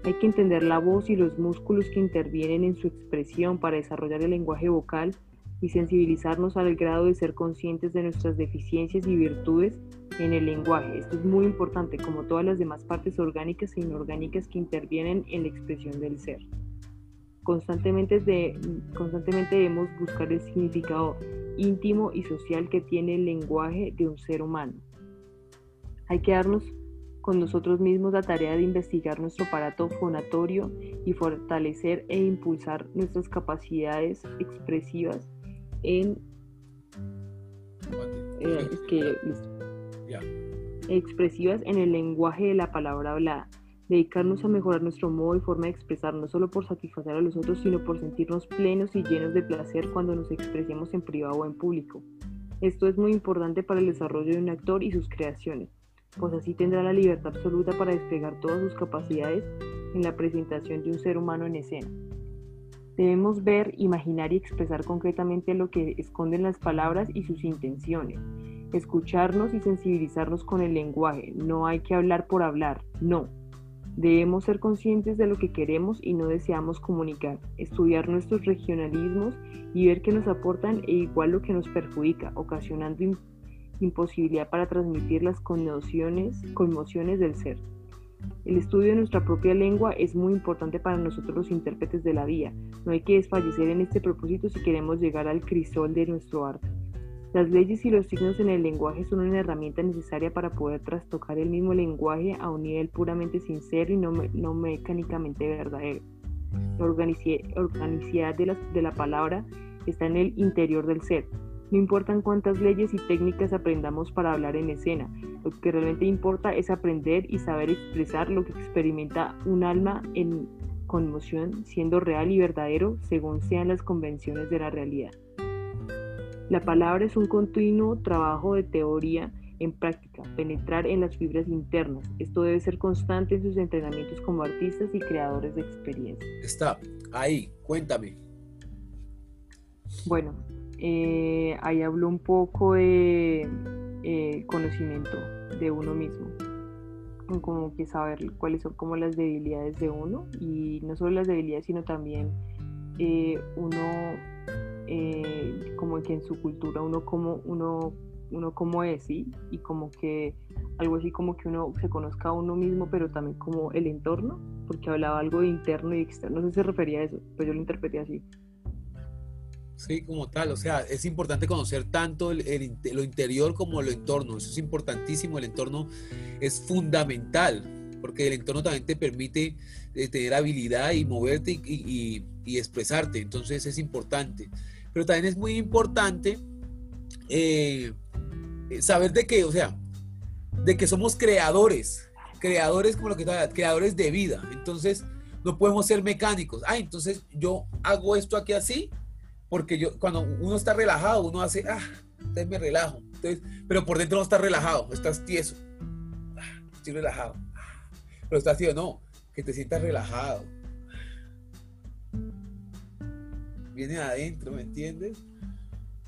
Hay que entender la voz y los músculos que intervienen en su expresión para desarrollar el lenguaje vocal y sensibilizarnos al grado de ser conscientes de nuestras deficiencias y virtudes en el lenguaje. Esto es muy importante, como todas las demás partes orgánicas e inorgánicas que intervienen en la expresión del ser. Constantemente, de, constantemente debemos buscar el significado íntimo y social que tiene el lenguaje de un ser humano. Hay que darnos con nosotros mismos la tarea de investigar nuestro aparato fonatorio y fortalecer e impulsar nuestras capacidades expresivas en eh, expresivas en el lenguaje de la palabra hablada dedicarnos a mejorar nuestro modo y forma de expresar, no solo por satisfacer a los otros, sino por sentirnos plenos y llenos de placer cuando nos expresemos en privado o en público. Esto es muy importante para el desarrollo de un actor y sus creaciones, pues así tendrá la libertad absoluta para desplegar todas sus capacidades en la presentación de un ser humano en escena. Debemos ver, imaginar y expresar concretamente lo que esconden las palabras y sus intenciones. Escucharnos y sensibilizarnos con el lenguaje. No hay que hablar por hablar, no. Debemos ser conscientes de lo que queremos y no deseamos comunicar, estudiar nuestros regionalismos y ver qué nos aportan e igual lo que nos perjudica, ocasionando imposibilidad para transmitir las conmociones, del ser. El estudio de nuestra propia lengua es muy importante para nosotros los intérpretes de la vía. No hay que desfallecer en este propósito si queremos llegar al crisol de nuestro arte. Las leyes y los signos en el lenguaje son una herramienta necesaria para poder trastocar el mismo lenguaje a un nivel puramente sincero y no, no mecánicamente verdadero. La organicidad de la, de la palabra está en el interior del ser. No importan cuántas leyes y técnicas aprendamos para hablar en escena, lo que realmente importa es aprender y saber expresar lo que experimenta un alma en conmoción, siendo real y verdadero según sean las convenciones de la realidad. La palabra es un continuo trabajo de teoría en práctica, penetrar en las fibras internas. Esto debe ser constante en sus entrenamientos como artistas y creadores de experiencia. Está ahí, cuéntame. Bueno, eh, ahí habló un poco de eh, conocimiento de uno mismo, como que saber cuáles son como las debilidades de uno y no solo las debilidades, sino también eh, uno eh, como que en su cultura uno como, uno, uno como es, ¿sí? Y como que algo así como que uno se conozca a uno mismo, pero también como el entorno, porque hablaba algo de interno y externo, no sé si se refería a eso, pero yo lo interpreté así. Sí, como tal, o sea, es importante conocer tanto el, lo interior como lo entorno, eso es importantísimo, el entorno es fundamental, porque el entorno también te permite eh, tener habilidad y moverte y, y, y expresarte, entonces es importante. Pero también es muy importante eh, saber de que, o sea, de que somos creadores, creadores como lo que está, creadores de vida. Entonces, no podemos ser mecánicos. Ah, entonces yo hago esto aquí así, porque yo, cuando uno está relajado, uno hace, ah, entonces me relajo. Entonces, pero por dentro no estás relajado, estás tieso. Ah, estoy relajado. Pero estás tieso, no, que te sientas relajado viene adentro, ¿me entiendes?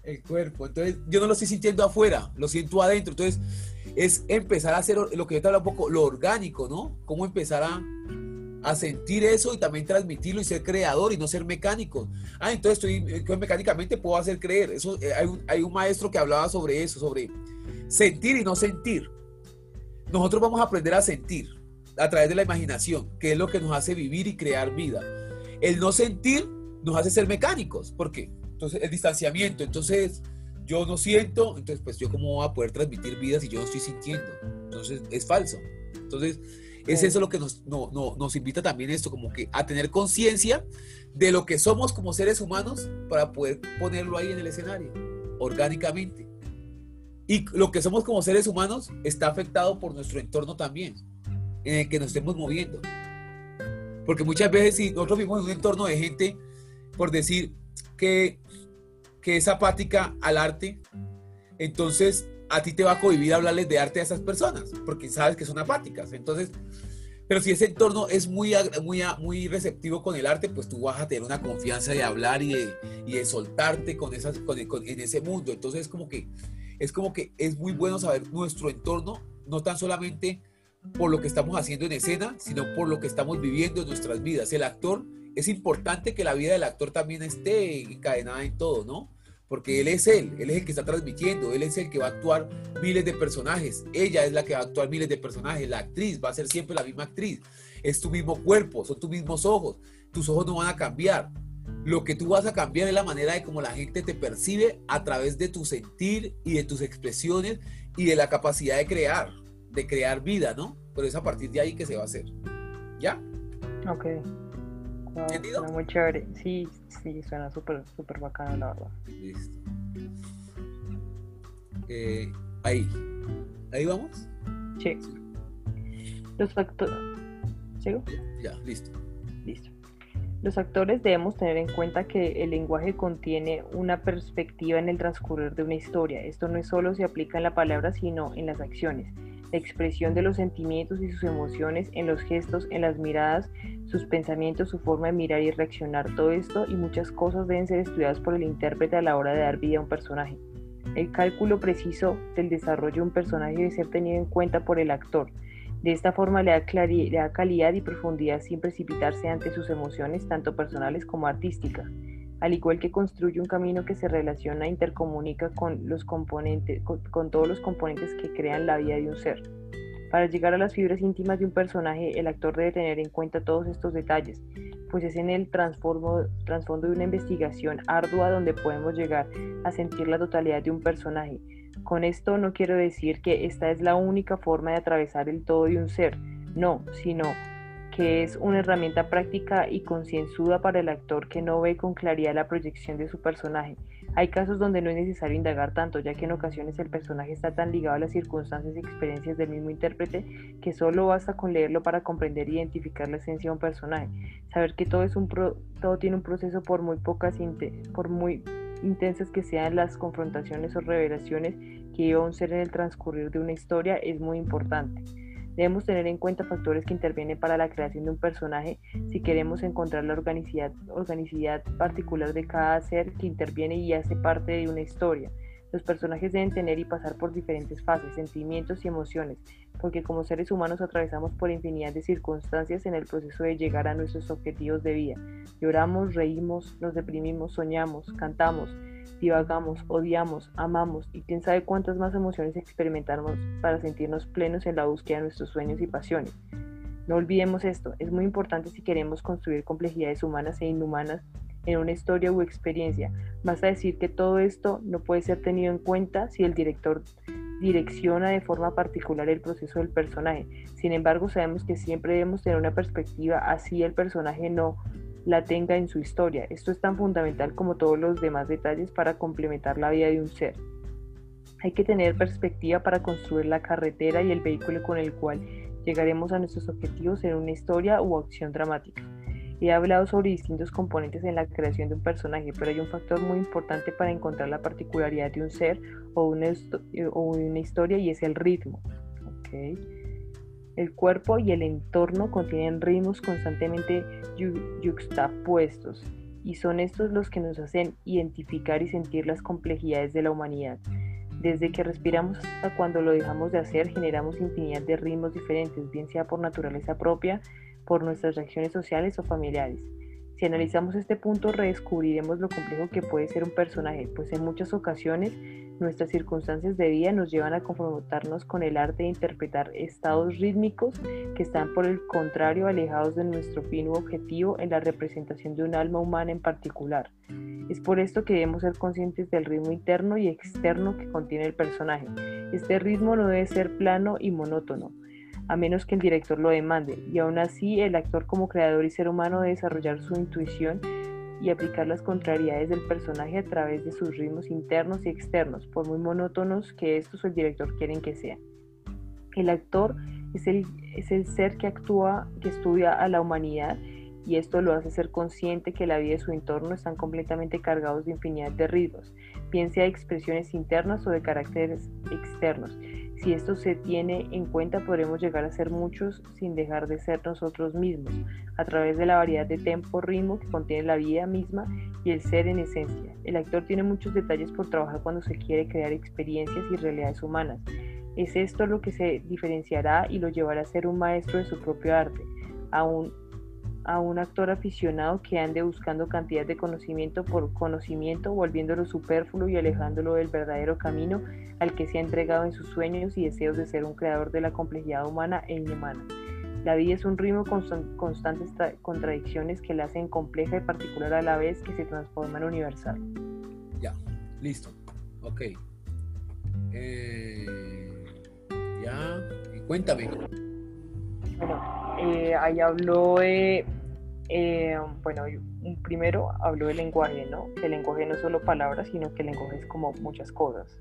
El cuerpo. Entonces, yo no lo estoy sintiendo afuera, lo siento adentro. Entonces, es empezar a hacer lo que yo te hablo un poco, lo orgánico, ¿no? Cómo empezar a, a sentir eso y también transmitirlo y ser creador y no ser mecánico. Ah, entonces estoy eh, mecánicamente puedo hacer creer. Eso, eh, hay, un, hay un maestro que hablaba sobre eso, sobre sentir y no sentir. Nosotros vamos a aprender a sentir a través de la imaginación, que es lo que nos hace vivir y crear vida. El no sentir nos hace ser mecánicos. ¿Por qué? Entonces, el distanciamiento. Entonces, yo no siento, entonces, pues yo cómo voy a poder transmitir vida si yo no estoy sintiendo. Entonces, es falso. Entonces, es eso lo que nos, nos invita también esto, como que a tener conciencia de lo que somos como seres humanos para poder ponerlo ahí en el escenario, orgánicamente. Y lo que somos como seres humanos está afectado por nuestro entorno también, en el que nos estemos moviendo. Porque muchas veces si nosotros vivimos en un entorno de gente, por decir que, que es apática al arte, entonces a ti te va a cohibir hablarles de arte a esas personas, porque sabes que son apáticas. Entonces, pero si ese entorno es muy, muy, muy receptivo con el arte, pues tú vas a tener una confianza de hablar y de, y de soltarte con esas, con, en ese mundo. Entonces, es como, que, es como que es muy bueno saber nuestro entorno, no tan solamente por lo que estamos haciendo en escena, sino por lo que estamos viviendo en nuestras vidas. El actor, es importante que la vida del actor también esté encadenada en todo, ¿no? porque él es él, él es el que está transmitiendo, él es el que va a actuar miles de personajes, ella es la que va a actuar miles de personajes, la actriz va a ser siempre la misma actriz, es tu mismo cuerpo, son tus mismos ojos, tus ojos no van a cambiar. Lo que tú vas a cambiar es la manera de cómo la gente te percibe a través de tu sentir y de tus expresiones y de la capacidad de crear, de crear vida, ¿no? Pero es a partir de ahí que se va a hacer. ¿Ya? Ok. ¿Entendido? muy chévere. Sí, sí, suena súper, súper bacano, la verdad. Listo. Eh, ahí. ¿Ahí vamos? Sí. Los factores. ¿Sigo? Ya, listo. Listo. Los actores debemos tener en cuenta que el lenguaje contiene una perspectiva en el transcurrir de una historia. Esto no es solo se aplica en la palabra, sino en las acciones la expresión de los sentimientos y sus emociones en los gestos, en las miradas, sus pensamientos, su forma de mirar y reaccionar. Todo esto y muchas cosas deben ser estudiadas por el intérprete a la hora de dar vida a un personaje. El cálculo preciso del desarrollo de un personaje debe ser tenido en cuenta por el actor. De esta forma le da, le da calidad y profundidad sin precipitarse ante sus emociones, tanto personales como artísticas al igual que construye un camino que se relaciona e intercomunica con, los componentes, con, todos los componentes que crean la vida de un ser. Para llegar a las fibras íntimas de un personaje, el actor debe tener en cuenta todos estos detalles, pues es en el trasfondo de una investigación ardua donde podemos llegar a sentir la totalidad de un personaje. Con esto no quiero decir que esta es la única forma de atravesar el todo de un ser, no, sino que es una herramienta práctica y concienzuda para el actor que no ve con claridad la proyección de su personaje. Hay casos donde no es necesario indagar tanto, ya que en ocasiones el personaje está tan ligado a las circunstancias y experiencias del mismo intérprete que solo basta con leerlo para comprender e identificar la esencia de un personaje. Saber que todo, es un todo tiene un proceso por muy pocas, por muy intensas que sean las confrontaciones o revelaciones que lleva un ser en el transcurrir de una historia es muy importante. Debemos tener en cuenta factores que intervienen para la creación de un personaje si queremos encontrar la organicidad, particular de cada ser que interviene y hace parte de una historia. Los personajes deben tener y pasar por diferentes fases, sentimientos y emociones, porque como seres humanos atravesamos por infinidad de circunstancias en el proceso de llegar a nuestros objetivos de vida. Lloramos, reímos, nos deprimimos, soñamos, cantamos, divagamos, odiamos, amamos y quién sabe cuántas más emociones experimentamos para sentirnos plenos en la búsqueda de nuestros sueños y pasiones. No olvidemos esto, es muy importante si queremos construir complejidades humanas e inhumanas en una historia u experiencia. Basta decir que todo esto no puede ser tenido en cuenta si el director direcciona de forma particular el proceso del personaje. Sin embargo, sabemos que siempre debemos tener una perspectiva así el personaje no la tenga en su historia. Esto es tan fundamental como todos los demás detalles para complementar la vida de un ser. Hay que tener perspectiva para construir la carretera y el vehículo con el cual llegaremos a nuestros objetivos en una historia u acción dramática. He hablado sobre distintos componentes en la creación de un personaje, pero hay un factor muy importante para encontrar la particularidad de un ser o una, o una historia y es el ritmo. Okay. El cuerpo y el entorno contienen ritmos constantemente yuxtapuestos y son estos los que nos hacen identificar y sentir las complejidades de la humanidad. Desde que respiramos hasta cuando lo dejamos de hacer, generamos infinidad de ritmos diferentes, bien sea por naturaleza propia por nuestras reacciones sociales o familiares. Si analizamos este punto, redescubriremos lo complejo que puede ser un personaje, pues en muchas ocasiones nuestras circunstancias de vida nos llevan a confrontarnos con el arte de interpretar estados rítmicos que están por el contrario alejados de nuestro fin u objetivo en la representación de un alma humana en particular. Es por esto que debemos ser conscientes del ritmo interno y externo que contiene el personaje. Este ritmo no debe ser plano y monótono, a menos que el director lo demande, y aún así el actor como creador y ser humano debe desarrollar su intuición y aplicar las contrariedades del personaje a través de sus ritmos internos y externos, por muy monótonos que estos o el director quieren que sean. El actor es el, es el ser que actúa, que estudia a la humanidad y esto lo hace ser consciente que la vida y su entorno están completamente cargados de infinidad de ritmos, bien sea expresiones internas o de caracteres externos, si esto se tiene en cuenta, podremos llegar a ser muchos sin dejar de ser nosotros mismos, a través de la variedad de tempo, ritmo que contiene la vida misma y el ser en esencia. El actor tiene muchos detalles por trabajar cuando se quiere crear experiencias y realidades humanas. Es esto lo que se diferenciará y lo llevará a ser un maestro de su propio arte, aún a un actor aficionado que ande buscando cantidad de conocimiento por conocimiento, volviéndolo superfluo y alejándolo del verdadero camino al que se ha entregado en sus sueños y deseos de ser un creador de la complejidad humana e inhumana. La vida es un ritmo con constantes contradicciones que la hacen compleja y particular a la vez que se transforma en universal. Ya, listo. Ok. Eh, ya, cuéntame. Bueno, eh, ahí habló de, eh, bueno, primero habló del lenguaje, ¿no? El lenguaje no es solo palabras, sino que el lenguaje es como muchas cosas.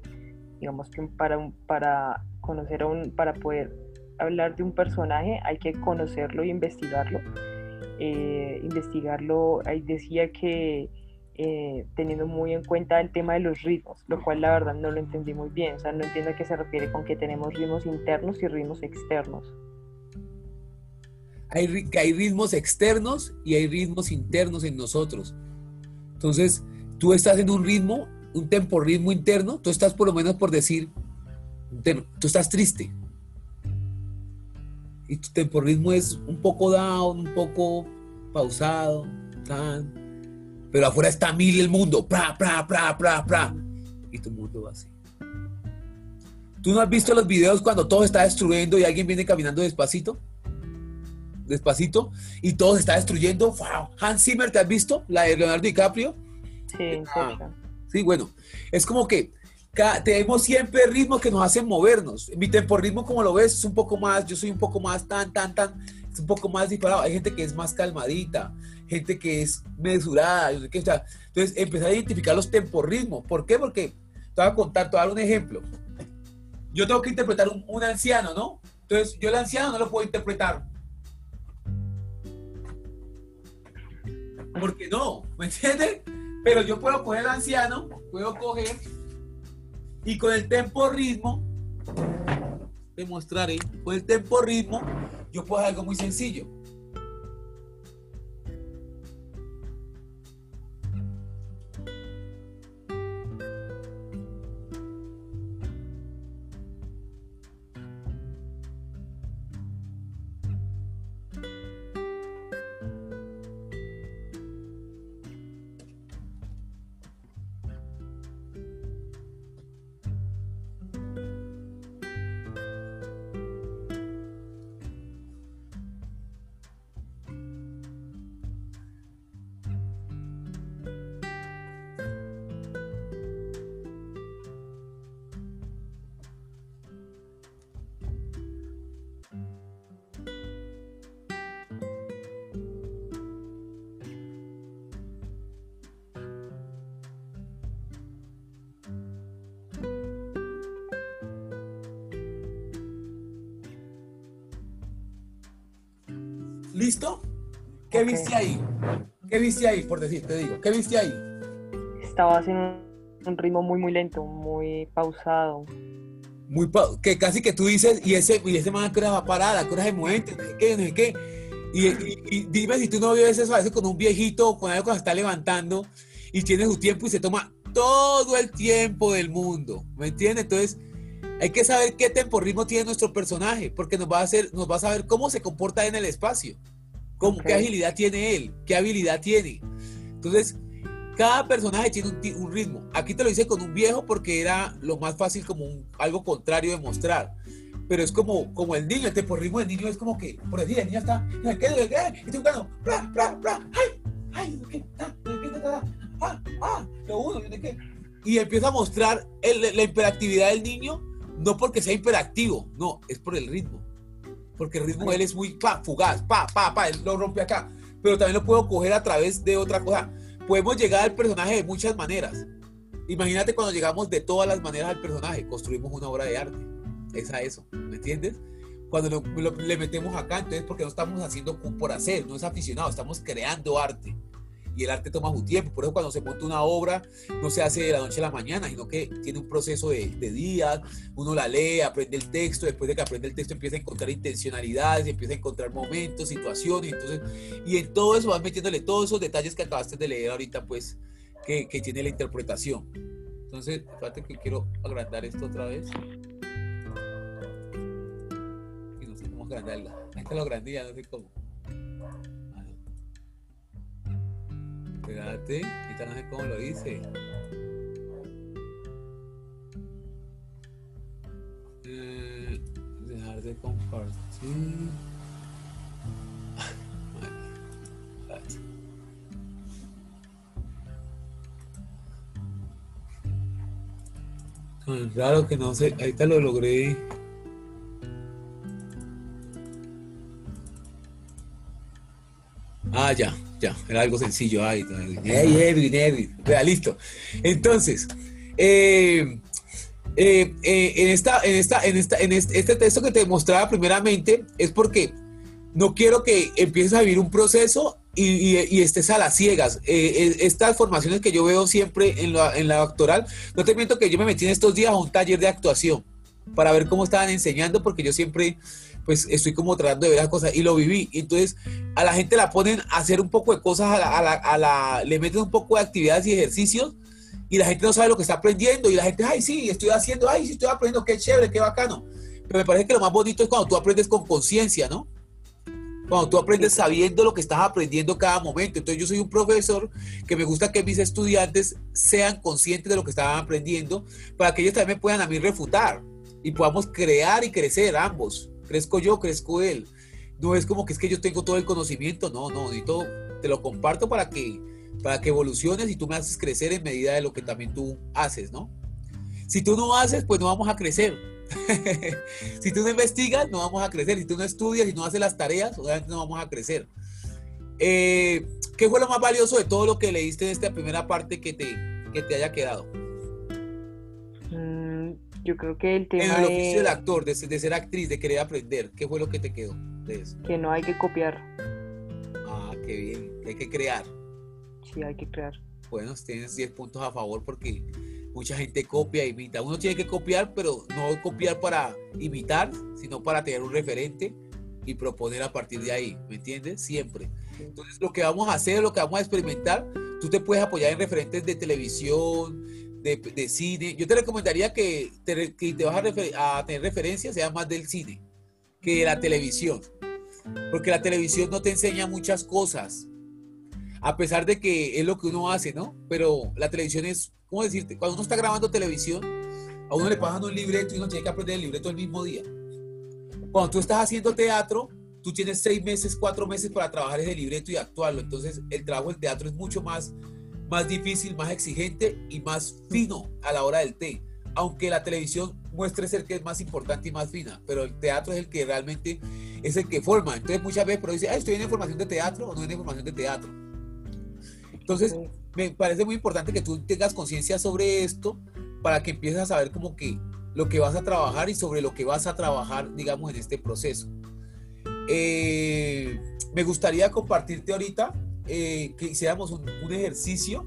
Digamos que para, para conocer a un, para poder hablar de un personaje hay que conocerlo y investigarlo. Eh, investigarlo, ahí decía que teniendo muy en cuenta el tema de los ritmos, lo cual la verdad no lo entendí muy bien, o sea, no entiendo a qué se refiere con que tenemos ritmos internos y ritmos externos hay, ritmos externos y hay ritmos internos en nosotros. Entonces, tú estás en un ritmo, un tempo ritmo interno, tú estás por lo menos por decir, tú estás triste. Y tu tempo ritmo es un poco down, un poco pausado, tan, pero afuera está mil el mundo, pra, pra, pra, pra, pra, y tu mundo va así. ¿Tú no has visto los videos cuando todo está destruyendo y alguien viene caminando despacito? Despacito y todo se está destruyendo. Hans Zimmer, ¿te has visto? La de Leonardo DiCaprio. Sí, ah, sí, bueno, es como que tenemos siempre ritmos que nos hacen movernos. Mi tempo ritmo, como lo ves, es un poco más, yo soy un poco más tan, tan, tan, es un poco más disparado. Hay gente que es más calmadita, gente que es mesurada. entonces, empezar a identificar los temporritmos. ¿Por qué? Porque te voy a contar, te voy a dar un ejemplo. Yo tengo que interpretar un, un anciano, ¿no? Entonces, yo el anciano no lo puedo interpretar porque no, ¿me entiendes? Pero yo puedo coger anciano, puedo coger y con el tempo ritmo, demostraré, con el tempo ritmo, yo puedo hacer algo muy sencillo. Viste ahí? ¿Qué viste ahí, por decir, te digo? ¿Qué viste ahí? Estaba haciendo un ritmo muy, muy lento, muy pausado. Muy que casi que tú dices, y ese, y ese man que va a parar, que se mueve, no sé qué, no sé qué. Y, dime si tú no ves eso a veces con un viejito, con algo que se está levantando y tiene su tiempo y se toma todo el tiempo del mundo, ¿me entiendes? Entonces, hay que saber qué tempo ritmo tiene nuestro personaje, porque nos va a hacer, nos va a saber cómo se comporta en el espacio. ¿Cómo, ¿Qué agilidad tiene él? ¿Qué habilidad tiene? Entonces, cada personaje tiene un, ritmo. Aquí te lo hice con un viejo porque era lo más fácil como algo contrario de mostrar. Pero es como, como el niño, el tempo ritmo del niño es como que, por decir, el niño está, ¿qué? ¿Qué? Buscando, bla, bla, bla, ay, ay, ¿qué? Ah, ah, lo uno, ¿qué? Y empieza a mostrar la hiperactividad del niño, no porque sea hiperactivo, no, es por el ritmo. Porque el ritmo de él es muy pa, fugaz, pa, pa, pa, él lo rompe acá. Pero también lo puedo coger a través de otra cosa. Podemos llegar al personaje de muchas maneras. Imagínate cuando llegamos de todas las maneras al personaje, construimos una obra de arte. Es a eso, ¿me entiendes? Cuando le metemos acá, entonces porque no estamos haciendo por hacer, no es aficionado, estamos creando arte y el arte toma su tiempo. Por eso cuando se monta una obra no se hace de la noche a la mañana, sino que tiene un proceso de, días, uno la lee, aprende el texto, después de que aprende el texto empieza a encontrar intencionalidades, empieza a encontrar momentos, situaciones, entonces, y en todo eso vas metiéndole todos esos detalles que acabaste de leer ahorita, pues, que, tiene la interpretación. Entonces, fíjate que quiero agrandar esto otra vez. Y no sé cómo agrandarla. Ahí está lo grandilla, no sé cómo. Espérate, ahorita no sé cómo lo hice. Eh, dejar de compartir. Claro que no sé, ahorita lo logré. Ah, ya. Ya, era algo sencillo. Ay, hey, listo. Entonces, eh, eh, eh, en, esta, en, esta, en, esta, en este, texto que te mostraba primeramente es porque no quiero que empieces a vivir un proceso y, y, estés a las ciegas. estas formaciones que yo veo siempre en la, en la doctoral, no te miento que yo me metí en estos días a un taller de actuación para ver cómo estaban enseñando, porque yo siempre pues estoy como tratando de ver las cosas y lo viví. Entonces a la gente la ponen a hacer un poco de cosas, a la, le meten un poco de actividades y ejercicios y la gente no sabe lo que está aprendiendo y la gente, ay, sí, estoy haciendo, ay, sí, estoy aprendiendo, qué chévere, qué bacano. Pero me parece que lo más bonito es cuando tú aprendes con conciencia, ¿no? Cuando tú aprendes sabiendo lo que estás aprendiendo cada momento. Entonces yo soy un profesor que me gusta que mis estudiantes sean conscientes de lo que estaban aprendiendo para que ellos también puedan a mí refutar y podamos crear y crecer ambos crezco yo, crezco él. No es como que es que yo tengo todo el conocimiento, no, no, y todo te lo comparto para que, para que evoluciones y tú me haces crecer en medida de lo que también tú haces, ¿no? Si tú no haces, pues no vamos a crecer. si tú no investigas, no vamos a crecer. Si tú no estudias y no haces las tareas, obviamente no vamos a crecer. Eh, ¿Qué fue lo más valioso de todo lo que leíste en esta primera parte que te, que te haya quedado? Yo creo que el tema. En el oficio del actor, de, ser actriz, de querer aprender, ¿qué fue lo que te quedó de eso? Que no hay que copiar. Ah, qué bien, que hay que crear. Sí, hay que crear. Bueno, tienes 10 puntos a favor porque mucha gente copia imita. Uno tiene que copiar, pero no copiar para imitar, sino para tener un referente y proponer a partir de ahí, ¿me entiendes? Siempre. Entonces, lo que vamos a hacer, lo que vamos a experimentar, tú te puedes apoyar en referentes de televisión, de, cine. Yo te recomendaría que te, que te vas a, tener referencias, sea más del cine que de la televisión. Porque la televisión no te enseña muchas cosas. A pesar de que es lo que uno hace, ¿no? Pero la televisión es, ¿cómo decirte? Cuando uno está grabando televisión, a uno le pasan un libreto y uno tiene que aprender el libreto el mismo día. Cuando tú estás haciendo teatro, tú tienes seis meses, cuatro meses para trabajar ese libreto y actuarlo. Entonces, el trabajo del teatro es mucho más más difícil, más exigente y más fino a la hora del té. Aunque la televisión muestre ser que es más importante y más fina, pero el teatro es el que realmente es el que forma. Entonces muchas veces pero dice, estoy en formación de teatro o no en formación de teatro. Entonces me parece muy importante que tú tengas conciencia sobre esto para que empieces a saber como que lo que vas a trabajar y sobre lo que vas a trabajar, digamos, en este proceso. Eh, me gustaría compartirte ahorita eh, que hiciéramos un, ejercicio,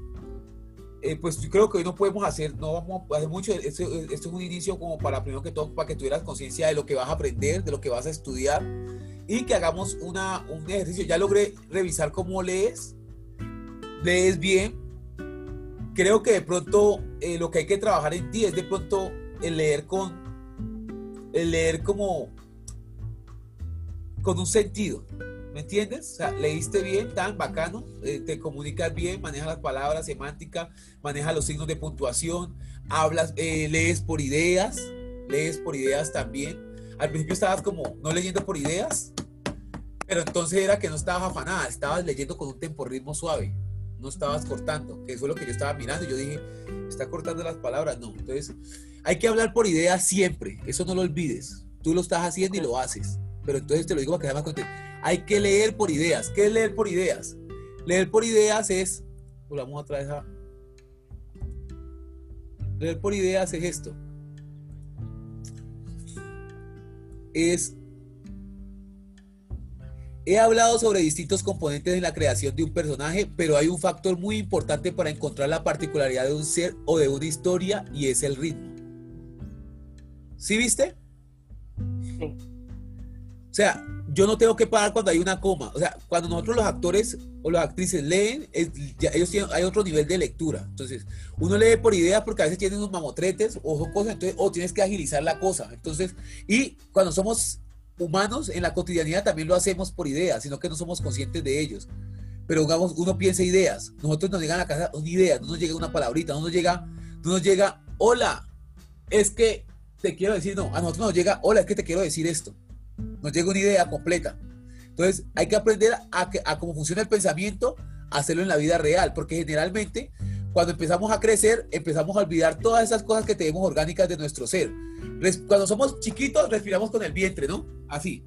eh, pues yo creo que hoy no podemos hacer, no vamos a hacer mucho, esto, es un inicio como para, primero que todo, para que tuvieras conciencia de lo que vas a aprender, de lo que vas a estudiar y que hagamos una, un ejercicio. Ya logré revisar cómo lees, lees bien. Creo que de pronto eh, lo que hay que trabajar en ti es de pronto el leer con, el leer como, con un sentido ¿Me entiendes? O sea, leíste bien, tan bacano, eh, te comunicas bien, manejas las palabras, semántica, manejas los signos de puntuación, hablas, eh, lees por ideas, lees por ideas también. Al principio estabas como no leyendo por ideas, pero entonces era que no estabas afanada, estabas leyendo con un temporritmo suave, no estabas cortando, que fue lo que yo estaba mirando. Yo dije, está cortando las palabras, no. Entonces, hay que hablar por ideas siempre, eso no lo olvides. Tú lo estás haciendo y lo haces, pero entonces te lo digo para que sea más contento hay que leer por ideas. ¿Qué es leer por ideas? Leer por ideas es, volvamos otra vez a... Leer por ideas es esto. Es... He hablado sobre distintos componentes de la creación de un personaje, pero hay un factor muy importante para encontrar la particularidad de un ser o de una historia y es el ritmo. ¿Sí viste? Sí. O sea, yo no tengo que parar cuando hay una coma. O sea, cuando nosotros los actores o las actrices leen, ellos tienen, hay otro nivel de lectura. Entonces, uno lee por ideas porque a veces tienen unos mamotretes o cosas, entonces, o tienes que agilizar la cosa. Entonces, y cuando somos humanos en la cotidianidad también lo hacemos por ideas, sino que no somos conscientes de ellos. Pero digamos, uno piensa ideas. Nosotros nos llegan a la casa una idea, no nos llega una palabrita, no nos llega, no nos llega, hola, es que te quiero decir, no, a nosotros nos llega, hola, es que te quiero decir esto nos llega una idea completa. Entonces hay que aprender a, cómo funciona el pensamiento, hacerlo en la vida real, porque generalmente cuando empezamos a crecer, empezamos a olvidar todas esas cosas que tenemos orgánicas de nuestro ser. Cuando somos chiquitos, respiramos con el vientre, ¿no? Así.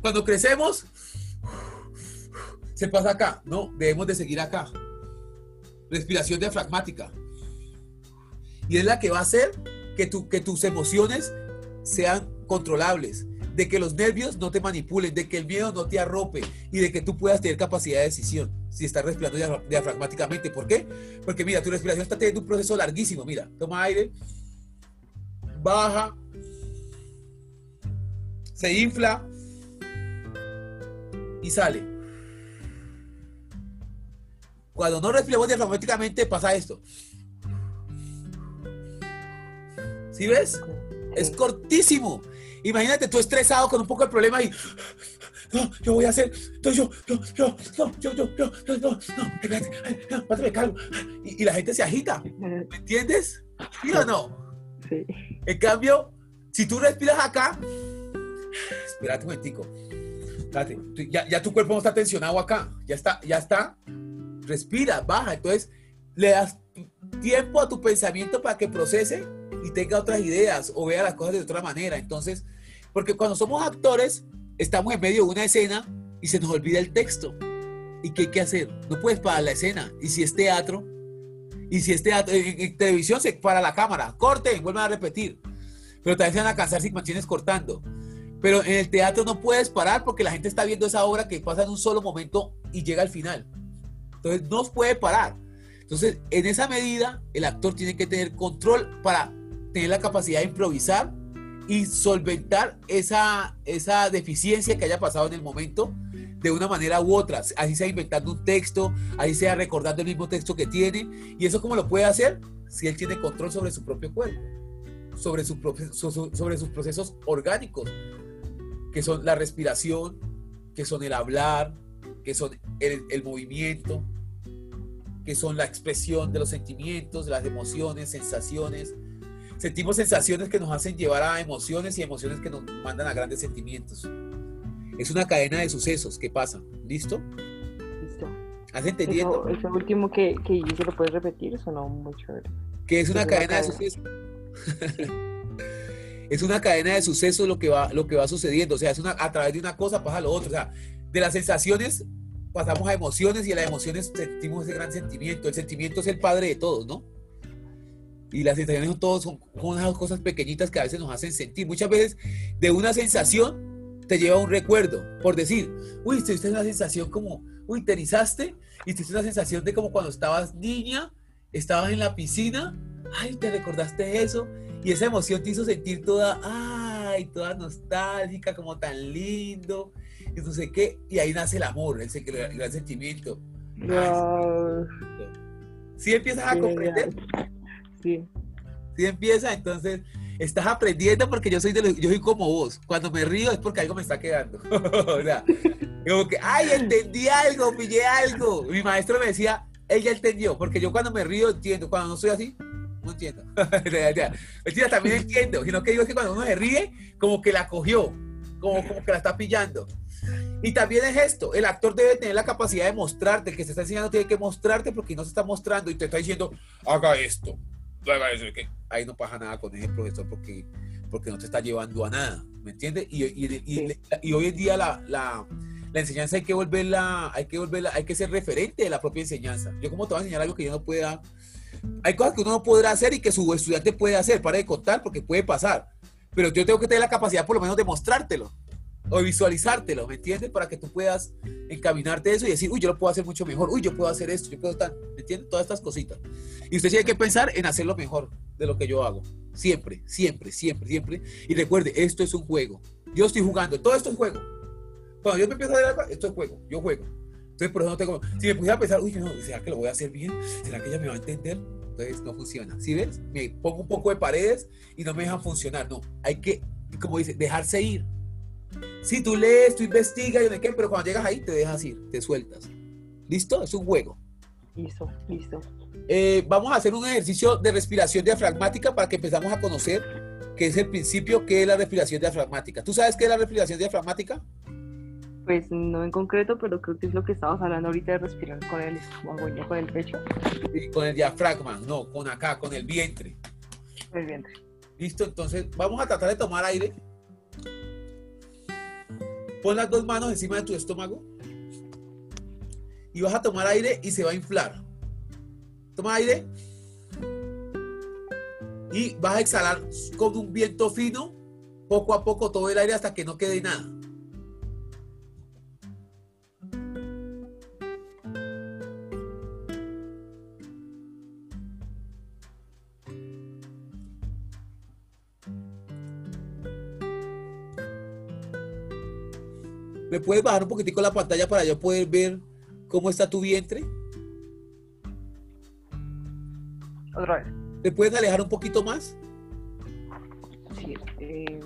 Cuando crecemos, se pasa acá, ¿no? Debemos de seguir acá. Respiración diafragmática. Y es la que va a hacer que, que tus emociones sean controlables, de que los nervios no te manipulen, de que el miedo no te arrope y de que tú puedas tener capacidad de decisión si estás respirando diafragmáticamente. ¿Por qué? Porque mira, tu respiración está teniendo un proceso larguísimo. Mira, toma aire, baja, se infla y sale. Cuando no respiramos diafragmáticamente pasa esto. ¿Sí ves? Es cortísimo. Imagínate tú estresado con un poco de problema y no, yo voy a hacer, entonces yo, yo, yo, yo, yo, yo, no, no, espérate, espérate, calmo. Y, la gente se agita, ¿me entiendes? ¿Sí o no? En cambio, si tú respiras acá, espérate un momentico, ya, ya tu cuerpo no está tensionado acá, ya está, ya está, respira, baja, entonces le das tiempo a tu pensamiento para que procese y tenga otras ideas o vea las cosas de otra manera. Entonces, porque cuando somos actores, estamos en medio de una escena y se nos olvida el texto. ¿Y qué hay que hacer? No puedes parar la escena. Y si es teatro, y si es teatro, en, televisión se para la cámara, corten, vuelven a repetir. Pero también se van a cansar si mantienes cortando. Pero en el teatro no puedes parar porque la gente está viendo esa obra que pasa en un solo momento y llega al final. Entonces no puede parar. Entonces, en esa medida, el actor tiene que tener control para tener la capacidad de improvisar y solventar esa, esa deficiencia que haya pasado en el momento de una manera u otra, así sea inventando un texto, así sea recordando el mismo texto que tiene, y eso cómo lo puede hacer si él tiene control sobre su propio cuerpo, sobre, su, sobre sus procesos orgánicos, que son la respiración, que son el hablar, que son el, el movimiento, que son la expresión de los sentimientos, las emociones, sensaciones, sentimos sensaciones que nos hacen llevar a emociones y emociones que nos mandan a grandes sentimientos. Es una cadena de sucesos que pasan. ¿Listo? Listo. ¿Has entendido? Eso, último que, que se lo puedes repetir, sonó muy chévere. Que es una cadena, de sucesos. es una cadena de sucesos lo que va, lo que va sucediendo. O sea, es una, a través de una cosa pasa lo otro. O sea, de las sensaciones pasamos a emociones y a las emociones sentimos ese gran sentimiento. El sentimiento es el padre de todos, ¿no? Y las sensaciones son todos son, unas cosas pequeñitas que a veces nos hacen sentir. Muchas veces de una sensación te lleva un recuerdo. Por decir, uy, tuviste una sensación como, uy, te erizaste y tuviste una sensación de como cuando estabas niña, estabas en la piscina, ay, te recordaste eso y esa emoción te hizo sentir toda, ay, toda nostálgica, como tan lindo. Y no sé qué, y ahí nace el amor, el, gran sentimiento. Si empiezas a comprender, Sí. Si empieza, entonces, estás aprendiendo porque yo soy, de yo soy como vos. Cuando me río es porque algo me está quedando. o sea, como que, ay, entendí algo, pillé algo. Mi maestro me decía, ella entendió, porque yo cuando me río entiendo, cuando no soy así, no entiendo. Mentira, también entiendo, sino que digo que cuando uno se ríe, como que la cogió, como, como que la está pillando. Y también es esto, el actor debe tener la capacidad de mostrarte, el que se está enseñando tiene que mostrarte porque no se está mostrando y te está diciendo, haga esto, ahí no pasa nada con ese profesor porque, porque no te está llevando a nada, ¿me entiendes? Y, y, hoy en día la, la, la, enseñanza hay que volverla, hay que volverla, hay que ser referente de la propia enseñanza. Yo como te voy a enseñar algo que yo no pueda, hay cosas que uno no podrá hacer y que su estudiante puede hacer, para de contar porque puede pasar, pero yo tengo que tener la capacidad por lo menos de mostrártelo o visualizártelo, ¿me entiendes? Para que tú puedas encaminarte eso y decir, uy, yo lo puedo hacer mucho mejor, uy, yo puedo hacer esto, yo puedo estar, ¿me entiendes? Todas estas cositas. Y usted tiene que pensar en hacerlo mejor de lo que yo hago. Siempre, siempre, siempre, siempre. Y recuerde, esto es un juego. Yo estoy jugando, todo esto es un juego. Cuando yo me empiezo a dar esto es juego, yo juego. Entonces, por eso no tengo. Si me pusiera a pensar, uy, no, ¿será que lo voy a hacer bien? ¿Será que ella me va a entender? Entonces no funciona. ¿Sí ves? Me pongo un poco de paredes y no me dejan funcionar. No, hay que, como dice, dejarse ir si tú lees, tú investigas, y qué, pero cuando llegas ahí te dejas ir, te sueltas. ¿Listo? Es un juego. Listo, listo. Eh, vamos a hacer un ejercicio de respiración diafragmática para que empezamos a conocer qué es el principio, qué es la respiración diafragmática. ¿Tú sabes qué es la respiración diafragmática? Pues no en concreto, pero creo que es lo que estabas hablando ahorita de respirar con el estómago, con el pecho. Y con el diafragma, no, con acá, con el vientre. El vientre. Listo, entonces vamos a tratar de tomar aire Pon las dos manos encima de tu estómago y vas a tomar aire y se va a inflar. Toma aire y vas a exhalar con un viento fino, poco a poco todo el aire hasta que no quede nada. ¿Me puedes bajar un poquitico la pantalla para yo poder ver cómo está tu vientre? Otra vez. ¿Me puedes alejar un poquito más? Sí, eh,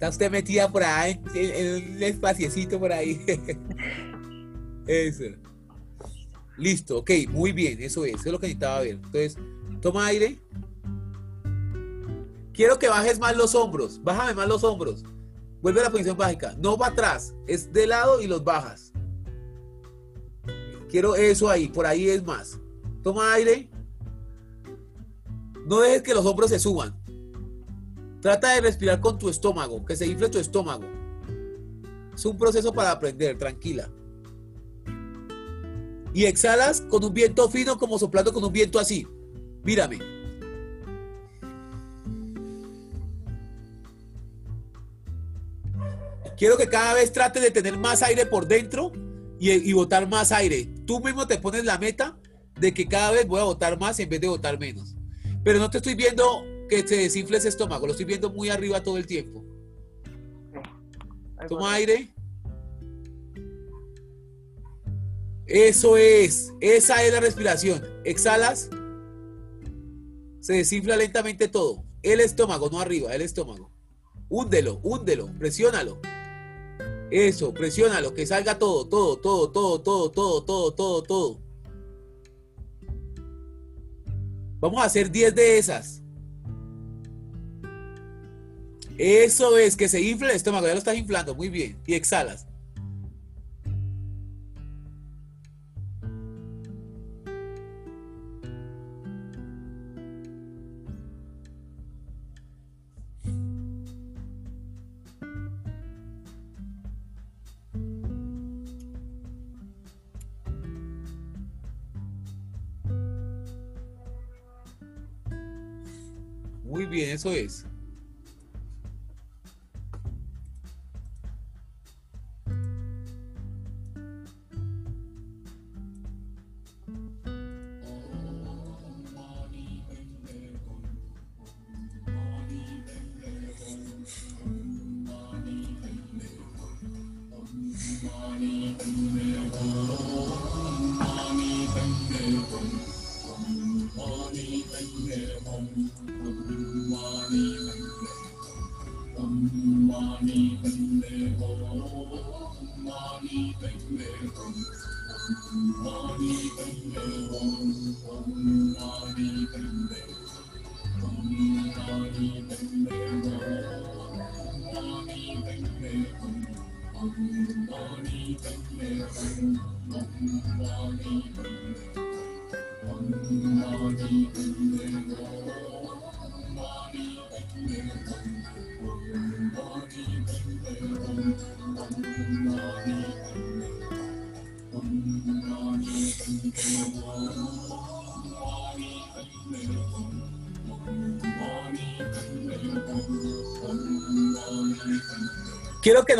Está usted metida por ahí, en, un espaciecito por ahí. eso. Listo, ok, muy bien, eso es, eso es lo que necesitaba ver. Entonces, toma aire. Quiero que bajes más los hombros. Bájame más los hombros. Vuelve a la posición básica. No va atrás. Es de lado y los bajas. Quiero eso ahí. Por ahí es más. Toma aire. No dejes que los hombros se suban. Trata de respirar con tu estómago. Que se infle tu estómago. Es un proceso para aprender. Tranquila. Y exhalas con un viento fino como soplando con un viento así. Mírame. Quiero que cada vez trates de tener más aire por dentro y, botar más aire. Tú mismo te pones la meta de que cada vez voy a botar más en vez de botar menos. Pero no te estoy viendo que se desinfle ese estómago, lo estoy viendo muy arriba todo el tiempo. Toma aire. Eso es, esa es la respiración. Exhalas, se desinfla lentamente todo. El estómago, no arriba, el estómago. Húndelo, húndelo, presiónalo. Eso, presiónalo, que salga todo, todo, todo, todo, todo, todo, todo, todo, todo. Vamos a hacer 10 de esas. Eso es, que se infle el estómago, ya lo estás inflando, muy bien. Y exhalas. Eso es.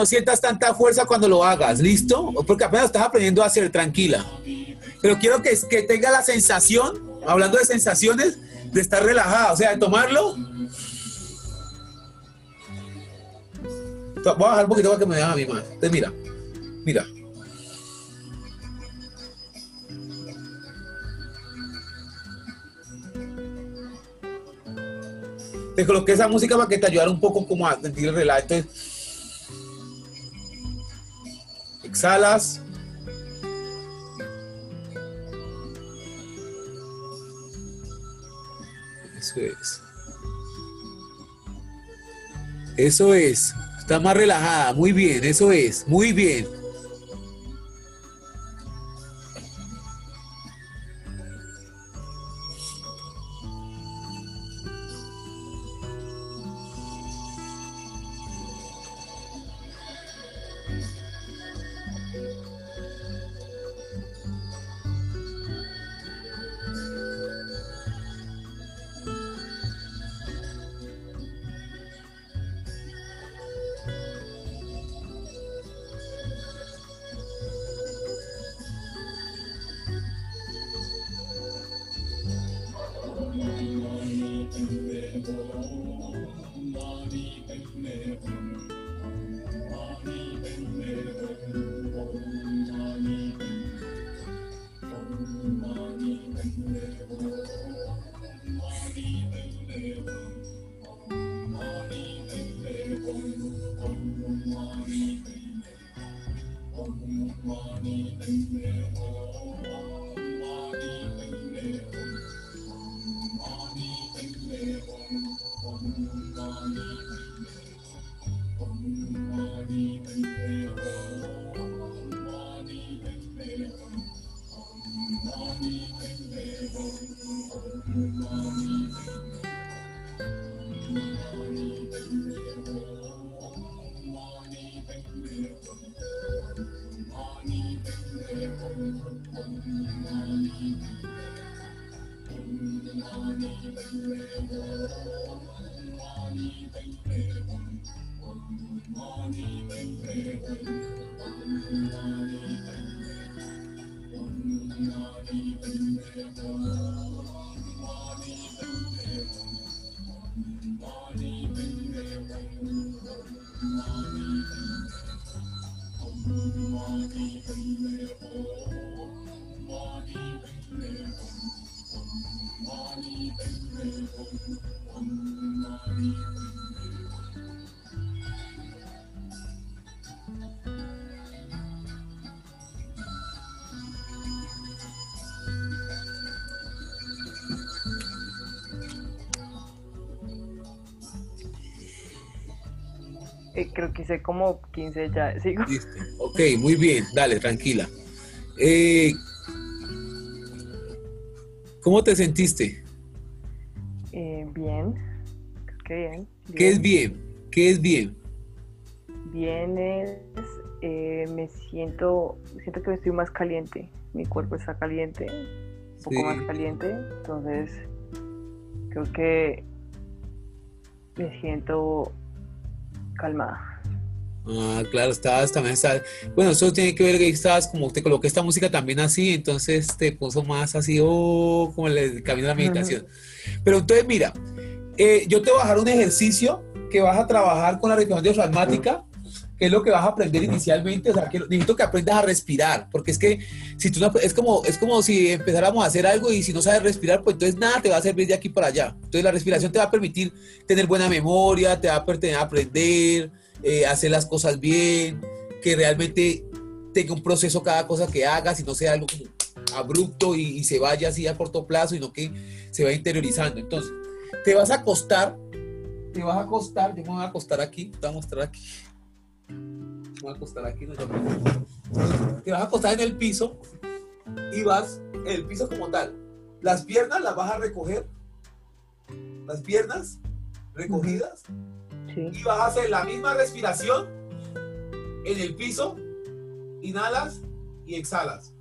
No sientas tanta fuerza cuando lo hagas, ¿listo? Porque apenas estás aprendiendo a hacer, tranquila. Pero quiero que, que tenga la sensación, hablando de sensaciones, de estar relajada, o sea, de tomarlo. Voy a bajar un poquito para que me vean a mi más. Entonces, mira, mira. Te coloqué esa música para que te ayudara un poco como a sentir el. Entonces, exhalas. Eso es. Eso es. Está más relajada. Muy bien, eso es. Muy bien. Eh, creo que hice como 15 ya, sigo. Listo. Ok, muy bien, dale, tranquila. Eh, ¿Cómo te sentiste? Eh, bien, qué bien, ¿Qué es bien? ¿Qué es bien? Bien es, me siento, siento que estoy más caliente, mi cuerpo está caliente, un poco más caliente, entonces creo que me siento calmada. Ah, claro, estabas también, bueno, eso tiene que ver que estabas como te coloqué esta música también así, entonces te puso más así, oh, como el camino de la meditación. Pero entonces, mira, eh, yo te voy a dejar un ejercicio que vas a trabajar con la respiración diafragmática, que es lo que vas a aprender inicialmente, o sea, que necesito que aprendas a respirar, porque es que si tú no, es como, es como si empezáramos a hacer algo y si no sabes respirar, pues entonces nada te va a servir de aquí para allá. Entonces la respiración te va a permitir tener buena memoria, te va a permitir aprender, eh, hacer las cosas bien, que realmente tenga un proceso cada cosa que hagas y no sea algo como abrupto y, se vaya así a corto plazo, sino que se va interiorizando. Entonces, te vas a acostar, te vas a acostar, yo me voy a acostar aquí, te voy a mostrar aquí. Me voy a acostar aquí, no, te vas a acostar en el piso y vas en el piso como tal. Las piernas las vas a recoger, las piernas recogidas, y vas a hacer la misma respiración en el piso, inhalas y exhalas.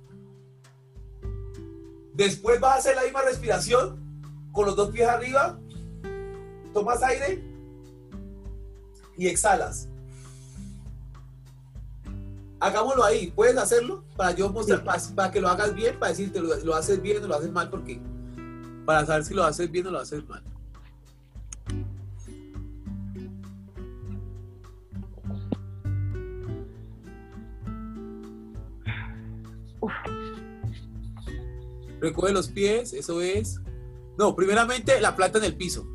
Después vas a hacer la misma respiración con los dos pies arriba, tomas aire y exhalas. Hagámoslo ahí, puedes hacerlo para yo mostrar, para, que lo hagas bien, para decirte lo, lo haces bien o lo haces mal, porque para saber si lo haces bien o lo haces mal. Recoge los pies, eso es. No, primeramente la planta en el piso.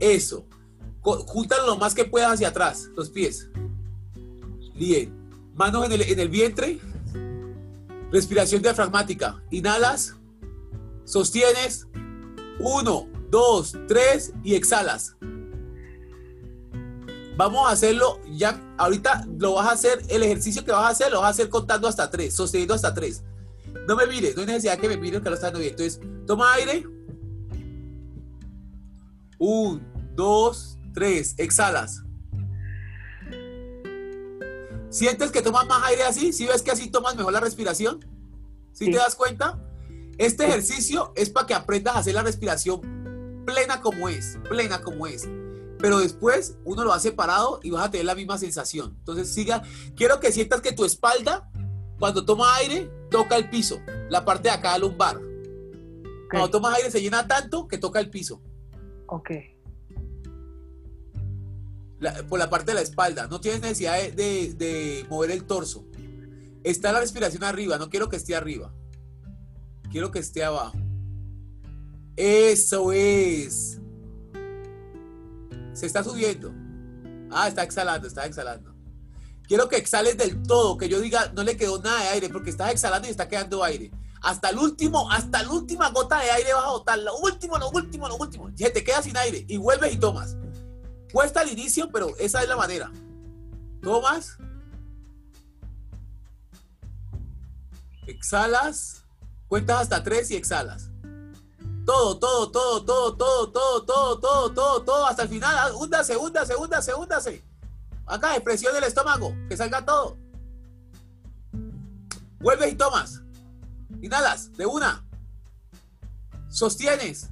Eso. Júntalo lo más que puedas hacia atrás, los pies. Bien. Manos en el, en el vientre. Respiración diafragmática. Inhalas. Sostienes. Uno, dos, tres y exhalas. Vamos a hacerlo ya. Ahorita lo vas a hacer. El ejercicio que vas a hacer lo vas a hacer contando hasta tres, sosteniendo hasta tres. No me mire, no hay necesidad que me mire que lo está dando bien. Entonces, toma aire. Un, dos, tres. Exhalas. ¿Sientes que tomas más aire así? ¿Sí ves que así tomas mejor la respiración? ¿Sí, te das cuenta? Este ejercicio es para que aprendas a hacer la respiración plena como es, plena como es. Pero después uno lo hace parado y vas a tener la misma sensación. Entonces siga, quiero que sientas que tu espalda cuando toma aire, toca el piso, la parte de acá lumbar. Cuando tomas aire se llena tanto que toca el piso. Ok. Por la parte de la espalda. No tienes necesidad de, mover el torso. Está la respiración arriba. No quiero que esté arriba. Quiero que esté abajo. Eso es. Se está subiendo. Ah, está exhalando, está exhalando. Quiero que exhales del todo, que yo diga, no le quedó nada de aire, porque estás exhalando y está quedando aire. Hasta el último, hasta la última gota de aire vas a botar. Lo último, lo último, lo último. Se te queda sin aire y vuelves y tomas. Cuesta al inicio, pero esa es la manera. Tomas. Exhalas. Cuentas hasta tres y exhalas. Todo, todo, todo, todo, todo, todo, todo, todo, todo, todo, hasta el final. Húndase, húndase, húndase, húndase. Acá, expresión del estómago, que salga todo. Vuelves y tomas. Inhalas, de una. Sostienes.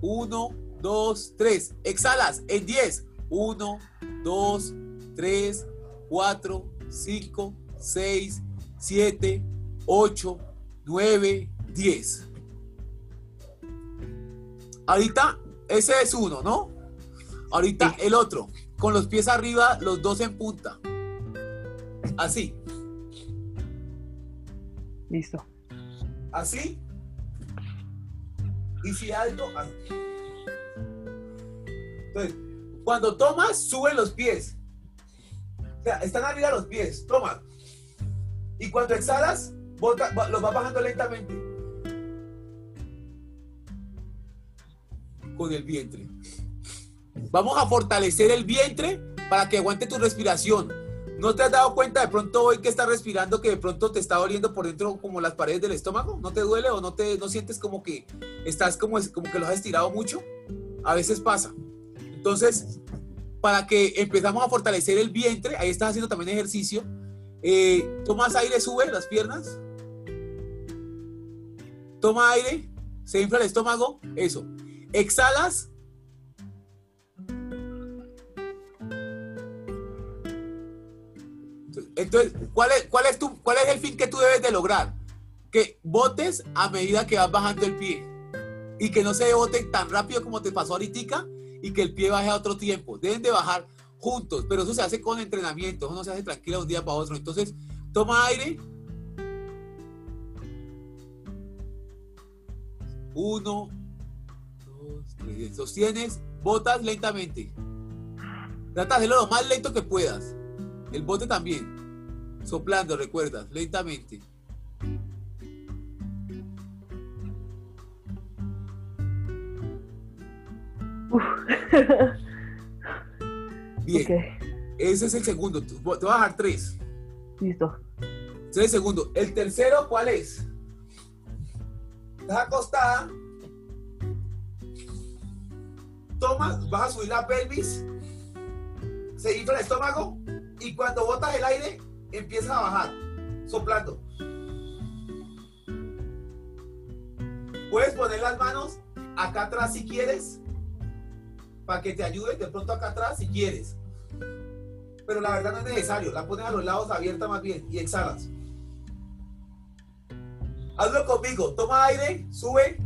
Uno, dos, tres. Exhalas en diez. Uno, dos, tres, cuatro, cinco, seis, siete, ocho, nueve, diez. Ahorita, ese es uno, ¿no? Ahorita el otro con los pies arriba, los dos en punta. Así. Listo. Así. Y si alto, Entonces, cuando tomas, suben los pies. O sea, están arriba los pies. Toma. Y cuando exhalas, los vas bajando lentamente. Con el vientre. Vamos a fortalecer el vientre para que aguante tu respiración. ¿No te has dado cuenta de pronto hoy que estás respirando que de pronto te está doliendo por dentro como las paredes del estómago? ¿No te duele o no te no sientes como que estás como, como que lo has estirado mucho? A veces pasa. Entonces, para que empezamos a fortalecer el vientre, ahí estás haciendo también ejercicio. Eh, tomas aire, sube las piernas. Toma aire, se infla el estómago, eso. Exhalas, Entonces, ¿cuál es, cuál, es tu, ¿cuál es el fin que tú debes de lograr? Que botes a medida que vas bajando el pie. Y que no se bote tan rápido como te pasó ahorita y que el pie baje a otro tiempo. Deben de bajar juntos, pero eso se hace con entrenamiento, eso no se hace tranquilo de un día para otro. Entonces, toma aire. Uno, dos, tres. Sostienes, botas lentamente. Trata de hacerlo lo más lento que puedas. El bote también. Soplando, recuerdas, lentamente. Bien. Ese es el segundo. Te voy a dejar tres. Listo. Ese es el segundo. El tercero, ¿cuál es? Estás acostada. Tomas, vas a subir la pelvis. Se infla el estómago. Y cuando botas el aire, empieza a bajar. Soplando. Puedes poner las manos acá atrás si quieres. Para que te ayude de pronto acá atrás si quieres pero la verdad no es necesario. La pones a los lados abierta más bien y exhalas. Hazlo conmigo. Toma aire, sube.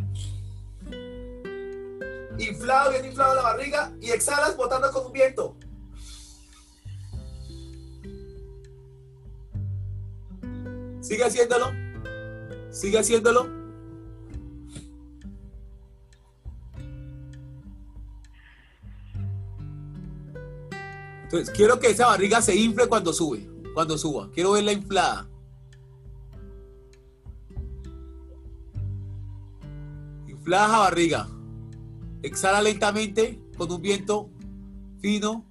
Inflado, bien inflado la barriga y exhalas botando con un viento. Sigue haciéndolo. Sigue haciéndolo. Entonces, quiero que esa barriga se infle cuando sube, cuando suba. Quiero verla inflada. Inflada la barriga. Exhala lentamente con un viento fino.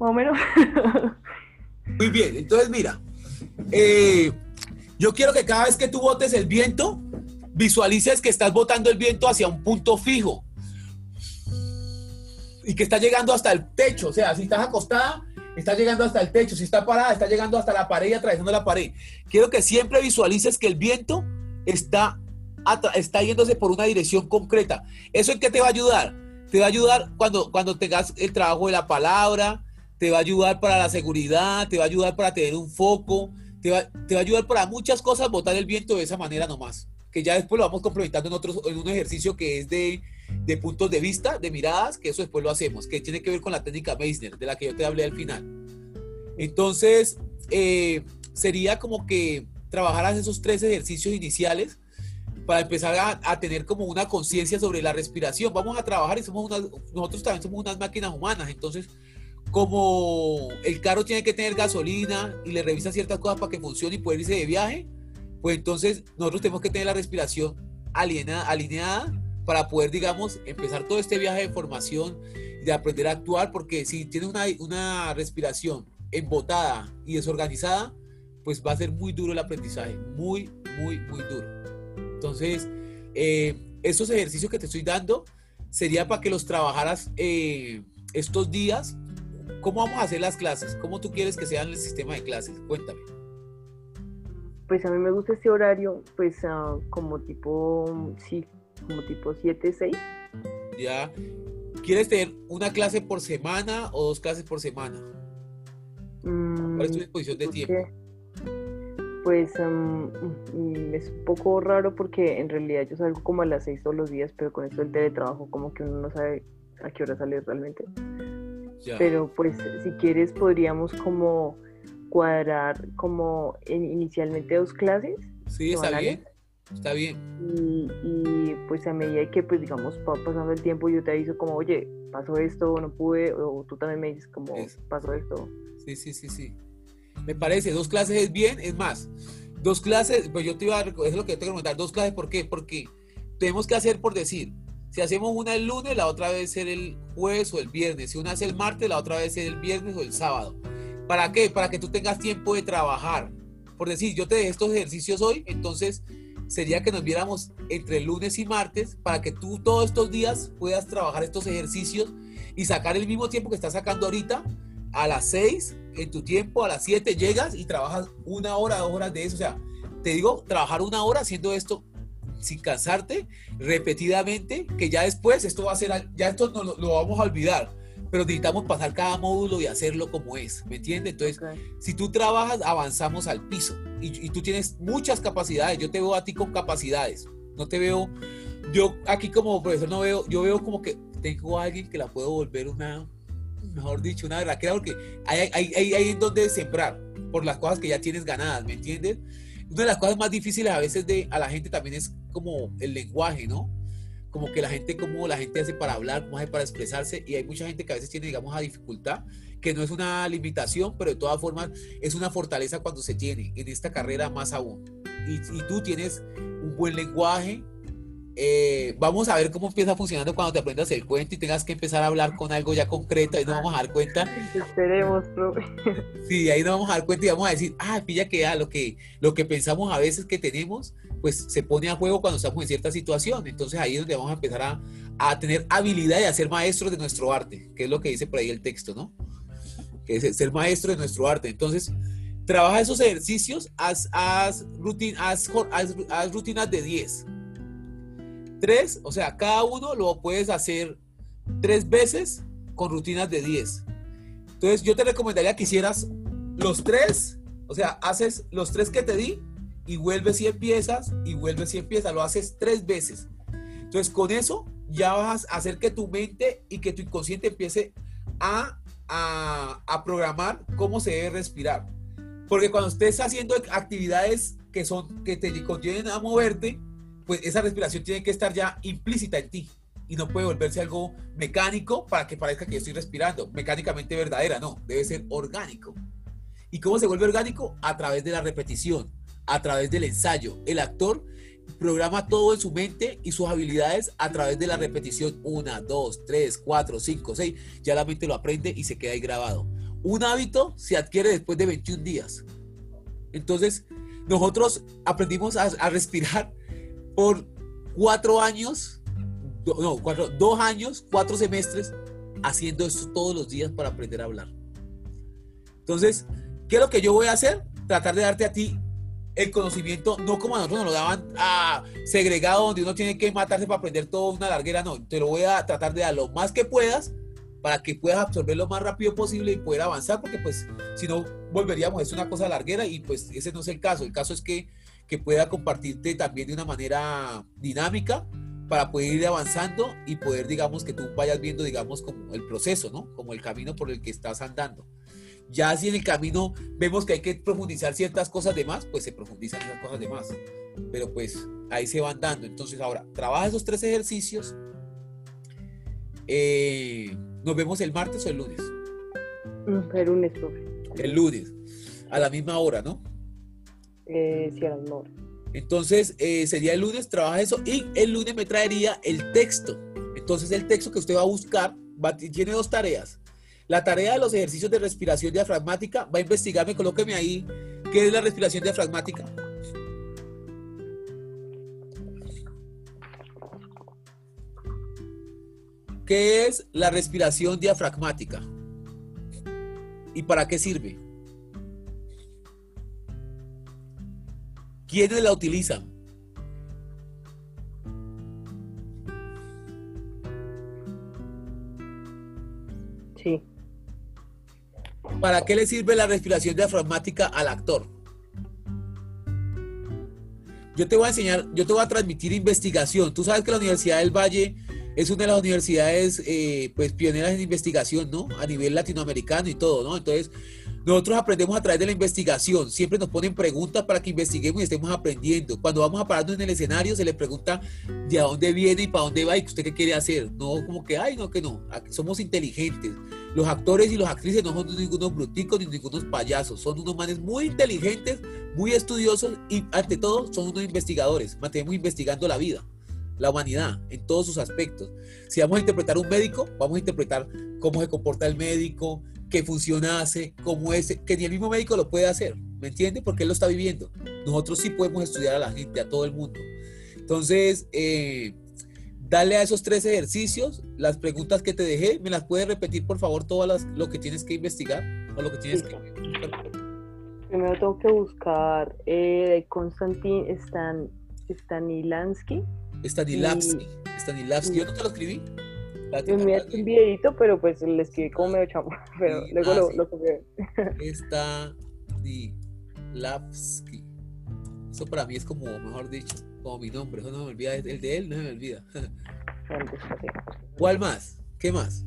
Más o menos. Muy bien, entonces mira, eh, yo quiero que cada vez que tú botes el viento, visualices que estás botando el viento hacia un punto fijo y que está llegando hasta el techo. O sea, si estás acostada, está llegando hasta el techo. Si está parada, está llegando hasta la pared y atravesando la pared. Quiero que siempre visualices que el viento está, está yéndose por una dirección concreta. ¿Eso en qué te va a ayudar? Te va a ayudar cuando, cuando tengas el trabajo de la palabra, te va a ayudar para la seguridad, te va a ayudar para tener un foco, te va, a ayudar para muchas cosas botar el viento de esa manera nomás. Que ya después lo vamos complementando en, otros, en un ejercicio que es de, de puntos de vista, de miradas, que eso después lo hacemos, que tiene que ver con la técnica Meissner, de la que yo te hablé al final. Entonces, eh, sería como que trabajaras esos tres ejercicios iniciales para empezar a, a tener como una conciencia sobre la respiración. Vamos a trabajar y somos unas, nosotros también somos unas máquinas humanas, entonces como el carro tiene que tener gasolina y le revisa ciertas cosas para que funcione y poder irse de viaje, pues entonces nosotros tenemos que tener la respiración alineada, alineada para poder, digamos, empezar todo este viaje de formación, de aprender a actuar, porque si tiene una, una respiración embotada y desorganizada, pues va a ser muy duro el aprendizaje, muy, muy, muy duro. Entonces, eh, ejercicios que te estoy dando sería para que los trabajaras eh, estos días ¿Cómo vamos a hacer las clases? ¿Cómo tú quieres que sean el sistema de clases? Cuéntame. Pues a mí me gusta este horario, pues ah, como tipo, sí, como tipo 7, 6. Ya. ¿Quieres tener una clase por semana o dos clases por semana? ¿Cuál es tu mm, disposición de tiempo? Pues mm, es un poco raro porque en realidad yo salgo como a las 6 todos los días, pero con esto del teletrabajo como que uno no sabe a qué hora sale realmente. Pero pues si quieres podríamos como cuadrar como inicialmente dos clases. Sí, está bien. Está bien. Y, pues a medida que pues digamos va pasando el tiempo yo te aviso como, oye, pasó esto, no pude, o tú también me dices como, pasó esto. Sí, sí, sí, sí. Me parece, dos clases es bien, es más, dos clases, pues yo te iba a, es lo que te quiero comentar, dos clases, ¿por qué? Porque tenemos que hacer por decir, si hacemos una el lunes, la otra vez ser el jueves o el viernes. Si una es el martes, la otra vez ser el viernes o el sábado. ¿Para qué? Para que tú tengas tiempo de trabajar. Por decir, yo te dejé estos ejercicios hoy, entonces sería que nos viéramos entre lunes y martes para que tú todos estos días puedas trabajar estos ejercicios y sacar el mismo tiempo que estás sacando ahorita. A las 6 en tu tiempo, a las 7 llegas y trabajas una hora, dos horas de eso. O sea, te digo, trabajar una hora haciendo esto sin cansarte, repetidamente, que ya después esto va a ser, ya esto no lo, vamos a olvidar, pero necesitamos pasar cada módulo y hacerlo como es, ¿me entiendes? Entonces, si tú trabajas, avanzamos al piso y, tú tienes muchas capacidades, yo te veo a ti con capacidades, no te veo, yo aquí como profesor no veo, yo veo como que tengo a alguien que la puedo volver una, mejor dicho, una verdadera, porque hay, hay, hay, hay en donde sembrar por las cosas que ya tienes ganadas, ¿me entiendes? Una de las cosas más difíciles a veces de a la gente también es como el lenguaje, ¿no? como que la gente, cómo la gente hace para hablar, cómo hace para expresarse, y hay mucha gente que a veces tiene, digamos, a dificultad, que no es una limitación, pero de todas formas es una fortaleza cuando se tiene, en esta carrera más aún. Y, y tú tienes un buen lenguaje, eh, vamos a ver cómo empieza funcionando cuando te aprendas el cuento y tengas que empezar a hablar con algo ya concreto, ahí nos vamos a dar cuenta. Esperemos, profe. Sí, ahí nos vamos a dar cuenta y vamos a decir, ah, pilla que ya lo que, lo que pensamos a veces que tenemos, pues se pone a juego cuando estamos en cierta situación. Entonces ahí es donde vamos a empezar a, a tener habilidad y a ser maestros de nuestro arte, que es lo que dice por ahí el texto, ¿no? Que es ser maestro de nuestro arte. Entonces, trabaja esos ejercicios, haz, haz, haz, haz rutinas de 10 Tres, o sea, cada uno lo puedes hacer tres veces con rutinas de 10. Entonces, yo te recomendaría que hicieras los tres, o sea, haces los tres que te di y vuelves y empiezas y vuelves y empiezas. Lo haces tres veces. Entonces, con eso ya vas a hacer que tu mente y que tu inconsciente empiece a, a, programar cómo se debe respirar. Porque cuando estés haciendo actividades que son que te contienen a moverte, pues esa respiración tiene que estar ya implícita en ti y no puede volverse algo mecánico para que parezca que yo estoy respirando, mecánicamente verdadera, no, debe ser orgánico. ¿Y cómo se vuelve orgánico? A través de la repetición, a través del ensayo. El actor programa todo en su mente y sus habilidades a través de la repetición. Una, dos, tres, cuatro, cinco, seis. Ya la mente lo aprende y se queda ahí grabado. Un hábito se adquiere después de 21 días. Entonces, nosotros aprendimos a, a respirar por cuatro años, no, cuatro, dos años, cuatro semestres, haciendo esto todos los días para aprender a hablar. Entonces, ¿qué es lo que yo voy a hacer? Tratar de darte a ti el conocimiento, no como a nosotros nos lo daban a segregado, donde uno tiene que matarse para aprender toda una larguera, no, te lo voy a tratar de dar lo más que puedas para que puedas absorber lo más rápido posible y poder avanzar, porque pues si no volveríamos, es una cosa larguera y pues ese no es el caso, el caso es que que pueda compartirte también de una manera dinámica para poder ir avanzando y poder, digamos, que tú vayas viendo, digamos, como el proceso, ¿no? Como el camino por el que estás andando. Ya si en el camino vemos que hay que profundizar ciertas cosas de más, pues se profundizan esas cosas de más. Pero pues ahí se van dando. Entonces ahora, trabaja esos tres ejercicios. Eh, nos vemos el martes o el lunes. Mm, el lunes, profe. El lunes, a la misma hora, ¿no? Eh, Entonces, eh, sería el lunes, trabaja eso y el lunes me traería el texto. Entonces, el texto que usted va a buscar tiene dos tareas. La tarea de los ejercicios de respiración diafragmática va a investigarme, colóqueme ahí, ¿qué es la respiración diafragmática? ¿Qué es la respiración diafragmática? ¿Y para qué sirve? ¿Quiénes la utilizan? Sí. ¿Para qué le sirve la respiración diafragmática al actor? Yo te voy a enseñar, yo te voy a transmitir investigación. Tú sabes que la Universidad del Valle es una de las universidades eh, pues pioneras en investigación, ¿no? A nivel latinoamericano y todo, ¿no? Entonces, nosotros aprendemos a través de la investigación. Siempre nos ponen preguntas para que investiguemos y estemos aprendiendo. Cuando vamos a pararnos en el escenario, se le pregunta de a dónde viene y para dónde va y usted qué quiere hacer. No como que, ay, no, que no. Somos inteligentes. Los actores y las actrices no son ningunos bruticos ni ningunos payasos. Son unos manes muy inteligentes, muy estudiosos y, ante todo, son unos investigadores. Mantenemos investigando la vida la humanidad en todos sus aspectos. Si vamos a interpretar un médico, vamos a interpretar cómo se comporta el médico, qué funciona hace, cómo es, que ni el mismo médico lo puede hacer, ¿me entiende? Porque él lo está viviendo. Nosotros sí podemos estudiar a la gente, a todo el mundo. Entonces, eh, dale a esos tres ejercicios, las preguntas que te dejé, ¿me las puedes repetir por favor todas las, lo que tienes que investigar o lo que tienes que... Primero tengo que buscar eh, Konstantin Stan, Stanilansky. Stanilavski, ¿yo no te lo escribí? Me envié un videito, pero pues le escribí como medio chamo, pero luego lo, lo Está Lavsky. Eso para mí es como, mejor dicho, como mi nombre. Eso no me olvida, el de él no se me olvida. ¿Cuál más? ¿Qué más?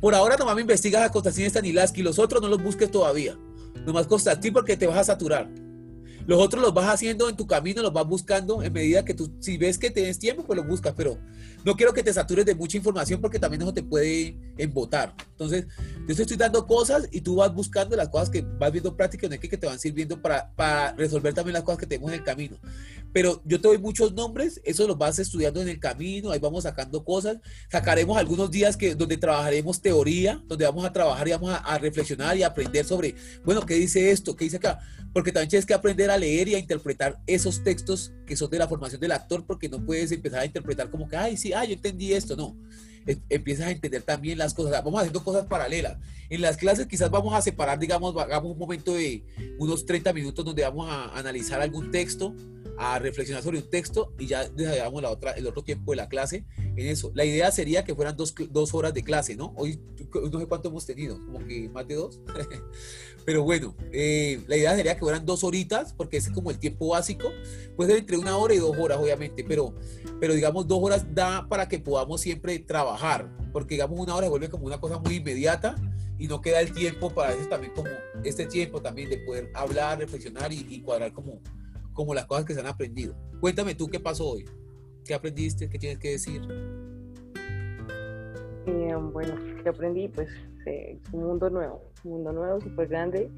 Por ahora nomás me investigas a Constantin Stanilaski, los otros no los busques todavía. Nomás Constantin porque te vas a saturar. Los otros los vas haciendo en tu camino, los vas buscando en medida que tú, si ves que tienes tiempo, pues los buscas, pero no quiero que te satures de mucha información porque también eso te puede embotar. Entonces, yo te estoy dando cosas y tú vas buscando las cosas que vas viendo prácticamente que te van sirviendo para, para resolver también las cosas que tenemos en el camino. Pero yo te doy muchos nombres, eso los vas estudiando en el camino, ahí vamos sacando cosas. Sacaremos algunos días que, donde trabajaremos teoría, donde vamos a trabajar y vamos a, a reflexionar y aprender sobre, bueno, ¿qué dice esto? ¿Qué dice acá? Porque también tienes que aprender a leer y a interpretar esos textos que son de la formación del actor, porque no puedes empezar a interpretar como que, ay, sí, ay, yo entendí esto, no. Em, empiezas a entender también las cosas, vamos haciendo cosas paralelas. En las clases quizás vamos a separar, digamos, hagamos un momento de unos 30 minutos donde vamos a analizar algún texto, a reflexionar sobre un texto y ya desarrollamos la otra, el otro tiempo de la clase en eso. La idea sería que fueran dos, dos horas de clase, ¿no? Hoy no sé cuánto hemos tenido, como que más de dos. Pero bueno, eh, la idea sería que fueran dos horitas, porque es como el tiempo básico. Puede ser entre una hora y dos horas, obviamente, pero, pero digamos dos horas da para que podamos siempre trabajar, porque digamos una hora vuelve como una cosa muy inmediata y no queda el tiempo para veces también como este tiempo también de poder hablar, reflexionar y, cuadrar como, como las cosas que se han aprendido. Cuéntame tú qué pasó hoy, qué aprendiste, qué tienes que decir. Eh, bueno, ¿qué aprendí? Pues es un mundo nuevo, un mundo nuevo, súper grande.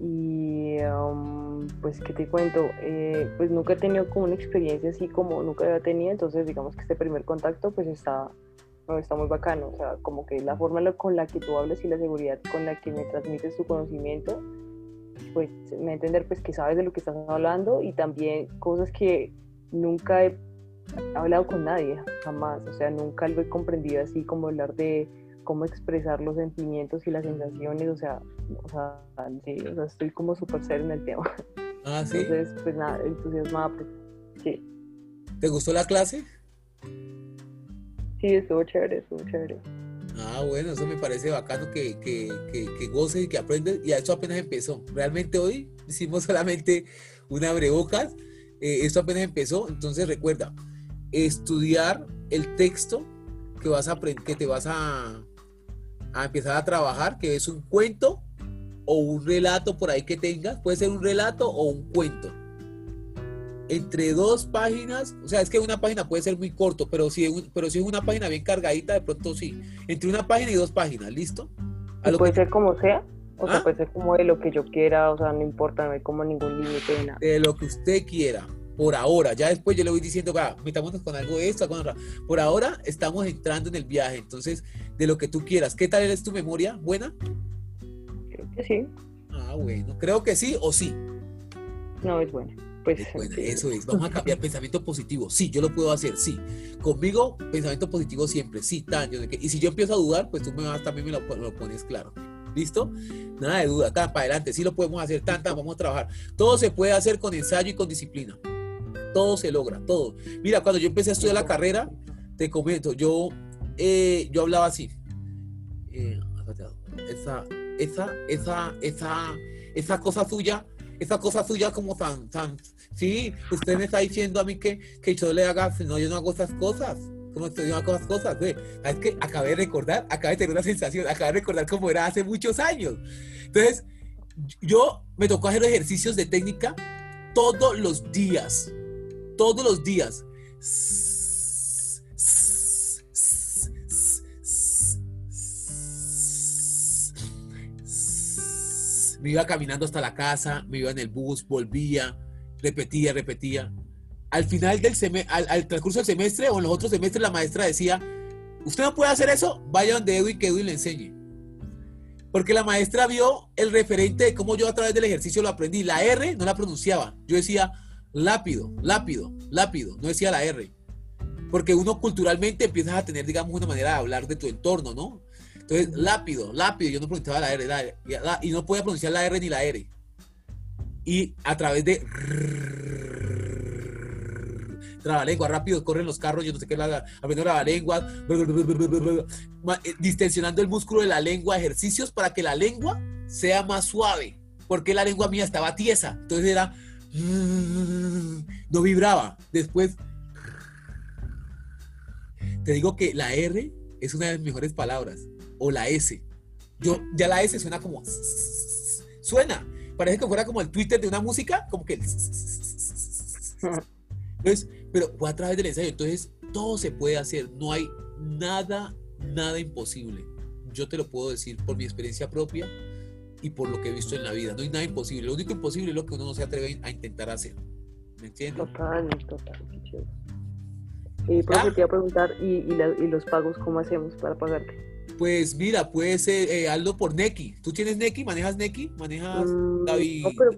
Y um, pues, ¿qué te cuento? Eh, pues nunca he tenido como una experiencia así como nunca había tenido, entonces digamos que este primer contacto pues está, está muy bacano, o sea, como que la forma con la que tú hablas y la seguridad con la que me transmites tu conocimiento, pues me entender pues que sabes de lo que estás hablando y también cosas que nunca he hablado con nadie, jamás, o sea, nunca lo he comprendido así como hablar de cómo expresar los sentimientos y las sensaciones, o sea, o sea, sí, o sea estoy como súper serio en el tema. Ah, sí. Entonces, pues nada, entusiasmada, pues, sí. ¿Te gustó la clase? Sí, estuvo chévere, estuvo chévere. Ah, bueno, eso me parece bacano que, que, que, que goces y que aprendes. Y eso apenas empezó. Realmente hoy hicimos solamente una abrebocas. Eh, esto apenas empezó. Entonces recuerda, estudiar el texto que, vas a, que te vas a, a empezar a trabajar, que es un cuento o un relato por ahí que tengas, puede ser un relato o un cuento. Entre dos páginas, o sea, es que una página puede ser muy corto, pero si, pero si es una página bien cargadita, de pronto sí. Entre una página y dos páginas, ¿listo? puede ser como sea, o sea, ¿Ah? puede ser como de lo que yo quiera, o sea, no importa, no hay como ningún límite de nada. De lo que usted quiera por ahora. Ya después yo le voy diciendo, va, metámonos con algo de esto, con otra. Por ahora estamos entrando en el viaje, entonces, de lo que tú quieras. ¿Qué tal es tu memoria? ¿Buena? Creo que sí. Ah, bueno, creo que sí o sí. No, es buena. Pues, eso es. Vamos a cambiar pensamiento positivo. Sí, yo lo puedo hacer, sí. Conmigo, pensamiento positivo siempre, sí, tan. Yo y si yo empiezo a dudar, pues tú me vas, también me lo, lo pones claro. ¿Listo? Nada de duda, tan para adelante, sí lo podemos hacer, tan, tan, vamos a trabajar. Todo se puede hacer con ensayo y con disciplina todo se logra, todo. Mira, cuando yo empecé a estudiar la carrera, te comento, yo, eh, yo hablaba así. Eh, esa, esa, esa, esa, esa cosa suya, esa cosa suya como tan, tan, sí, usted me está diciendo a mí que, que yo le haga, no, yo no hago esas cosas. ¿Cómo estoy hago esas cosas? Es que acabé de recordar, acabé de tener una sensación, acabé de recordar cómo era hace muchos años. Entonces, yo me tocó hacer ejercicios de técnica todos los días todos los días. Me iba caminando hasta la casa, me iba en el bus, volvía, repetía, repetía. Al final del semestre, al, transcurso del semestre o en los otros semestres, la maestra decía, usted no puede hacer eso, vaya donde Edwin, que Edwin le enseñe. Porque la maestra vio el referente de cómo yo a través del ejercicio lo aprendí. La R no la pronunciaba. Yo decía, lápido, lápido, lápido, no decía la R. Porque uno culturalmente empiezas a tener, digamos, una manera de hablar de tu entorno, ¿no? Entonces, lápido, lápido, yo no pronunciaba la R, y no podía pronunciar la R ni la R. Y a través de trabalengua, rápido corren los carros, yo no sé qué, la, la lengua, distensionando el músculo de la lengua, ejercicios para que la lengua sea más suave, porque la lengua mía estaba tiesa, entonces era no vibraba. Después, te digo que la R es una de las mejores palabras, o la S. Yo, ya la S suena como, suena, parece que fuera como el Twitter de una música, como que... Entonces, pero fue a través del ensayo. Entonces, todo se puede hacer. No hay nada, nada imposible. Yo te lo puedo decir por mi experiencia propia y por lo que he visto en la vida. No hay nada imposible. Lo único imposible es lo que uno no se atreve a intentar hacer. ¿Me entiendes? Total, total. Y por eso te iba a preguntar, ¿y, y, los pagos cómo hacemos para pagarte? Pues mira, puedes eh, hazlo por Neki. ¿Tú tienes Neki? ¿Manejas Neki? ¿Manejas mm, David? No, pero,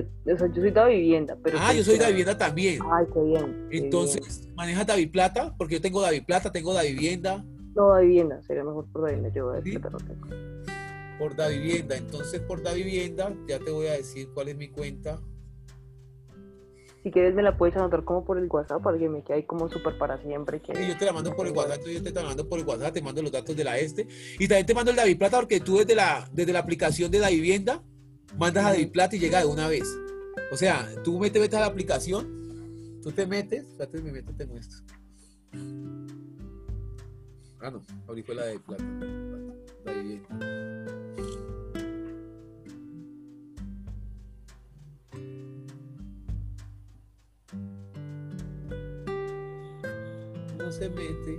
o sea, yo soy de vivienda. Pero ah, yo soy de vivienda también. Ay, qué bien. Entonces, ¿manejas David Plata? Porque yo tengo David Plata, tengo David Vivienda. No, David Vivienda, sería mejor por David Vivienda. Yo David Plata no tengo. Por David Vivienda. Entonces, por David Vivienda, ya te voy a decir cuál es mi cuenta. Si quieres me la puedes anotar como por el WhatsApp para que me quede ahí como súper para siempre. Que... Sí, yo te la mando por el WhatsApp, yo te la mando por el WhatsApp, te mando los datos de la este. Y también te mando el David Plata porque tú desde la, desde la aplicación de la vivienda mandas a David Plata y llega de una vez. O sea, tú metes, metes a la aplicación, tú te metes, espérate, me meto, te muestro. Ah, no, ahorita fue la de plata, la vivienda. Se mete.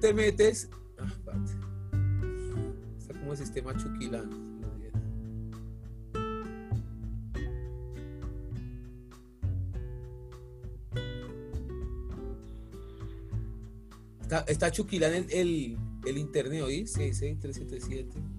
Te metes sistema Chuquilán. Está, está Chuquilán el, el, el internet hoy, 66377.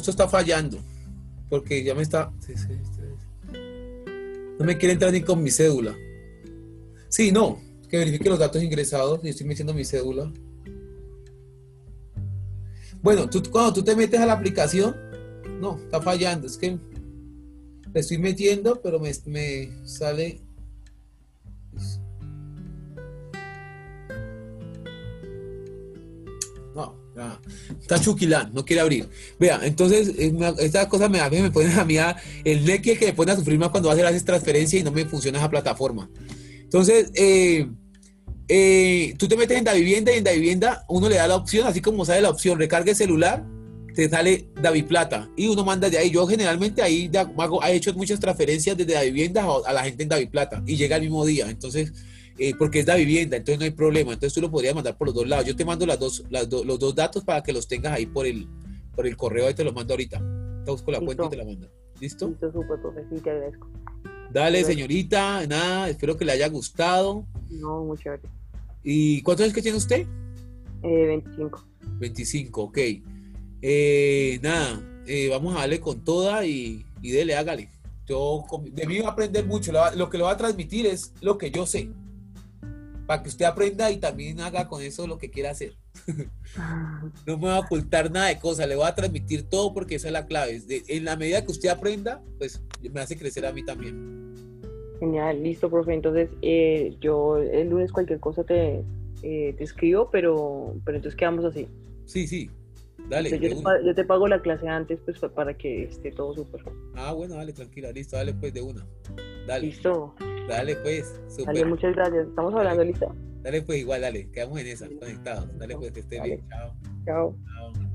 Esto está fallando. Porque ya me está. No me quiere entrar ni con mi cédula. Sí, no. Que verifique los datos ingresados. Y estoy metiendo mi cédula. Bueno, tú, cuando tú te metes a la aplicación, no, está fallando. Es que le estoy metiendo, pero me, me sale está chuquilán, no quiere abrir. Vea, entonces, eh, estas cosas me, a me ponen a mí el neque que me pone a sufrir más cuando hace las transferencias y no me funciona esa plataforma. Entonces, eh, eh, tú te metes en la vivienda y en la vivienda uno le da la opción, así como sale la opción recargue celular, te sale David Plata y uno manda de ahí. Yo generalmente ahí hago, he hecho muchas transferencias desde la vivienda a, la gente en David Plata y llega el mismo día. Entonces, eh, porque es la vivienda, entonces no hay problema. Entonces tú lo podrías mandar por los dos lados. Yo te mando las dos, las los dos datos para que los tengas ahí por el, por el correo, ahí te los mando ahorita. Te busco la cuenta y te la mando. ¿Listo? Listo, súper, profe, sí, te agradezco. Dale, señorita, nada, espero que le haya gustado. No, muchas gracias. ¿Y cuántos años que tiene usted? Eh, 25. 25, ok. Eh, nada, eh, vamos a darle con toda y, y dele, hágale. Yo de mí va a aprender mucho. Lo que le va a transmitir es lo que yo sé para que usted aprenda y también haga con eso lo que quiera hacer. no me va a ocultar nada de cosas, le voy a transmitir todo porque esa es la clave. en la medida que usted aprenda, pues me hace crecer a mí también. Genial, listo, profe. Entonces, eh, yo el lunes cualquier cosa te, eh, te escribo, pero, pero entonces quedamos así. Sí, sí. Dale. yo, te pago, yo, te pago, la clase antes, pues para que esté todo súper. Ah, bueno, dale, tranquila, listo, dale pues de una. Dale. Listo. Dale pues. Super. Dale, muchas gracias. Estamos hablando, listo. Dale pues igual, dale. Quedamos en esa, conectados. Dale pues, que esté bien. Chao. Chao.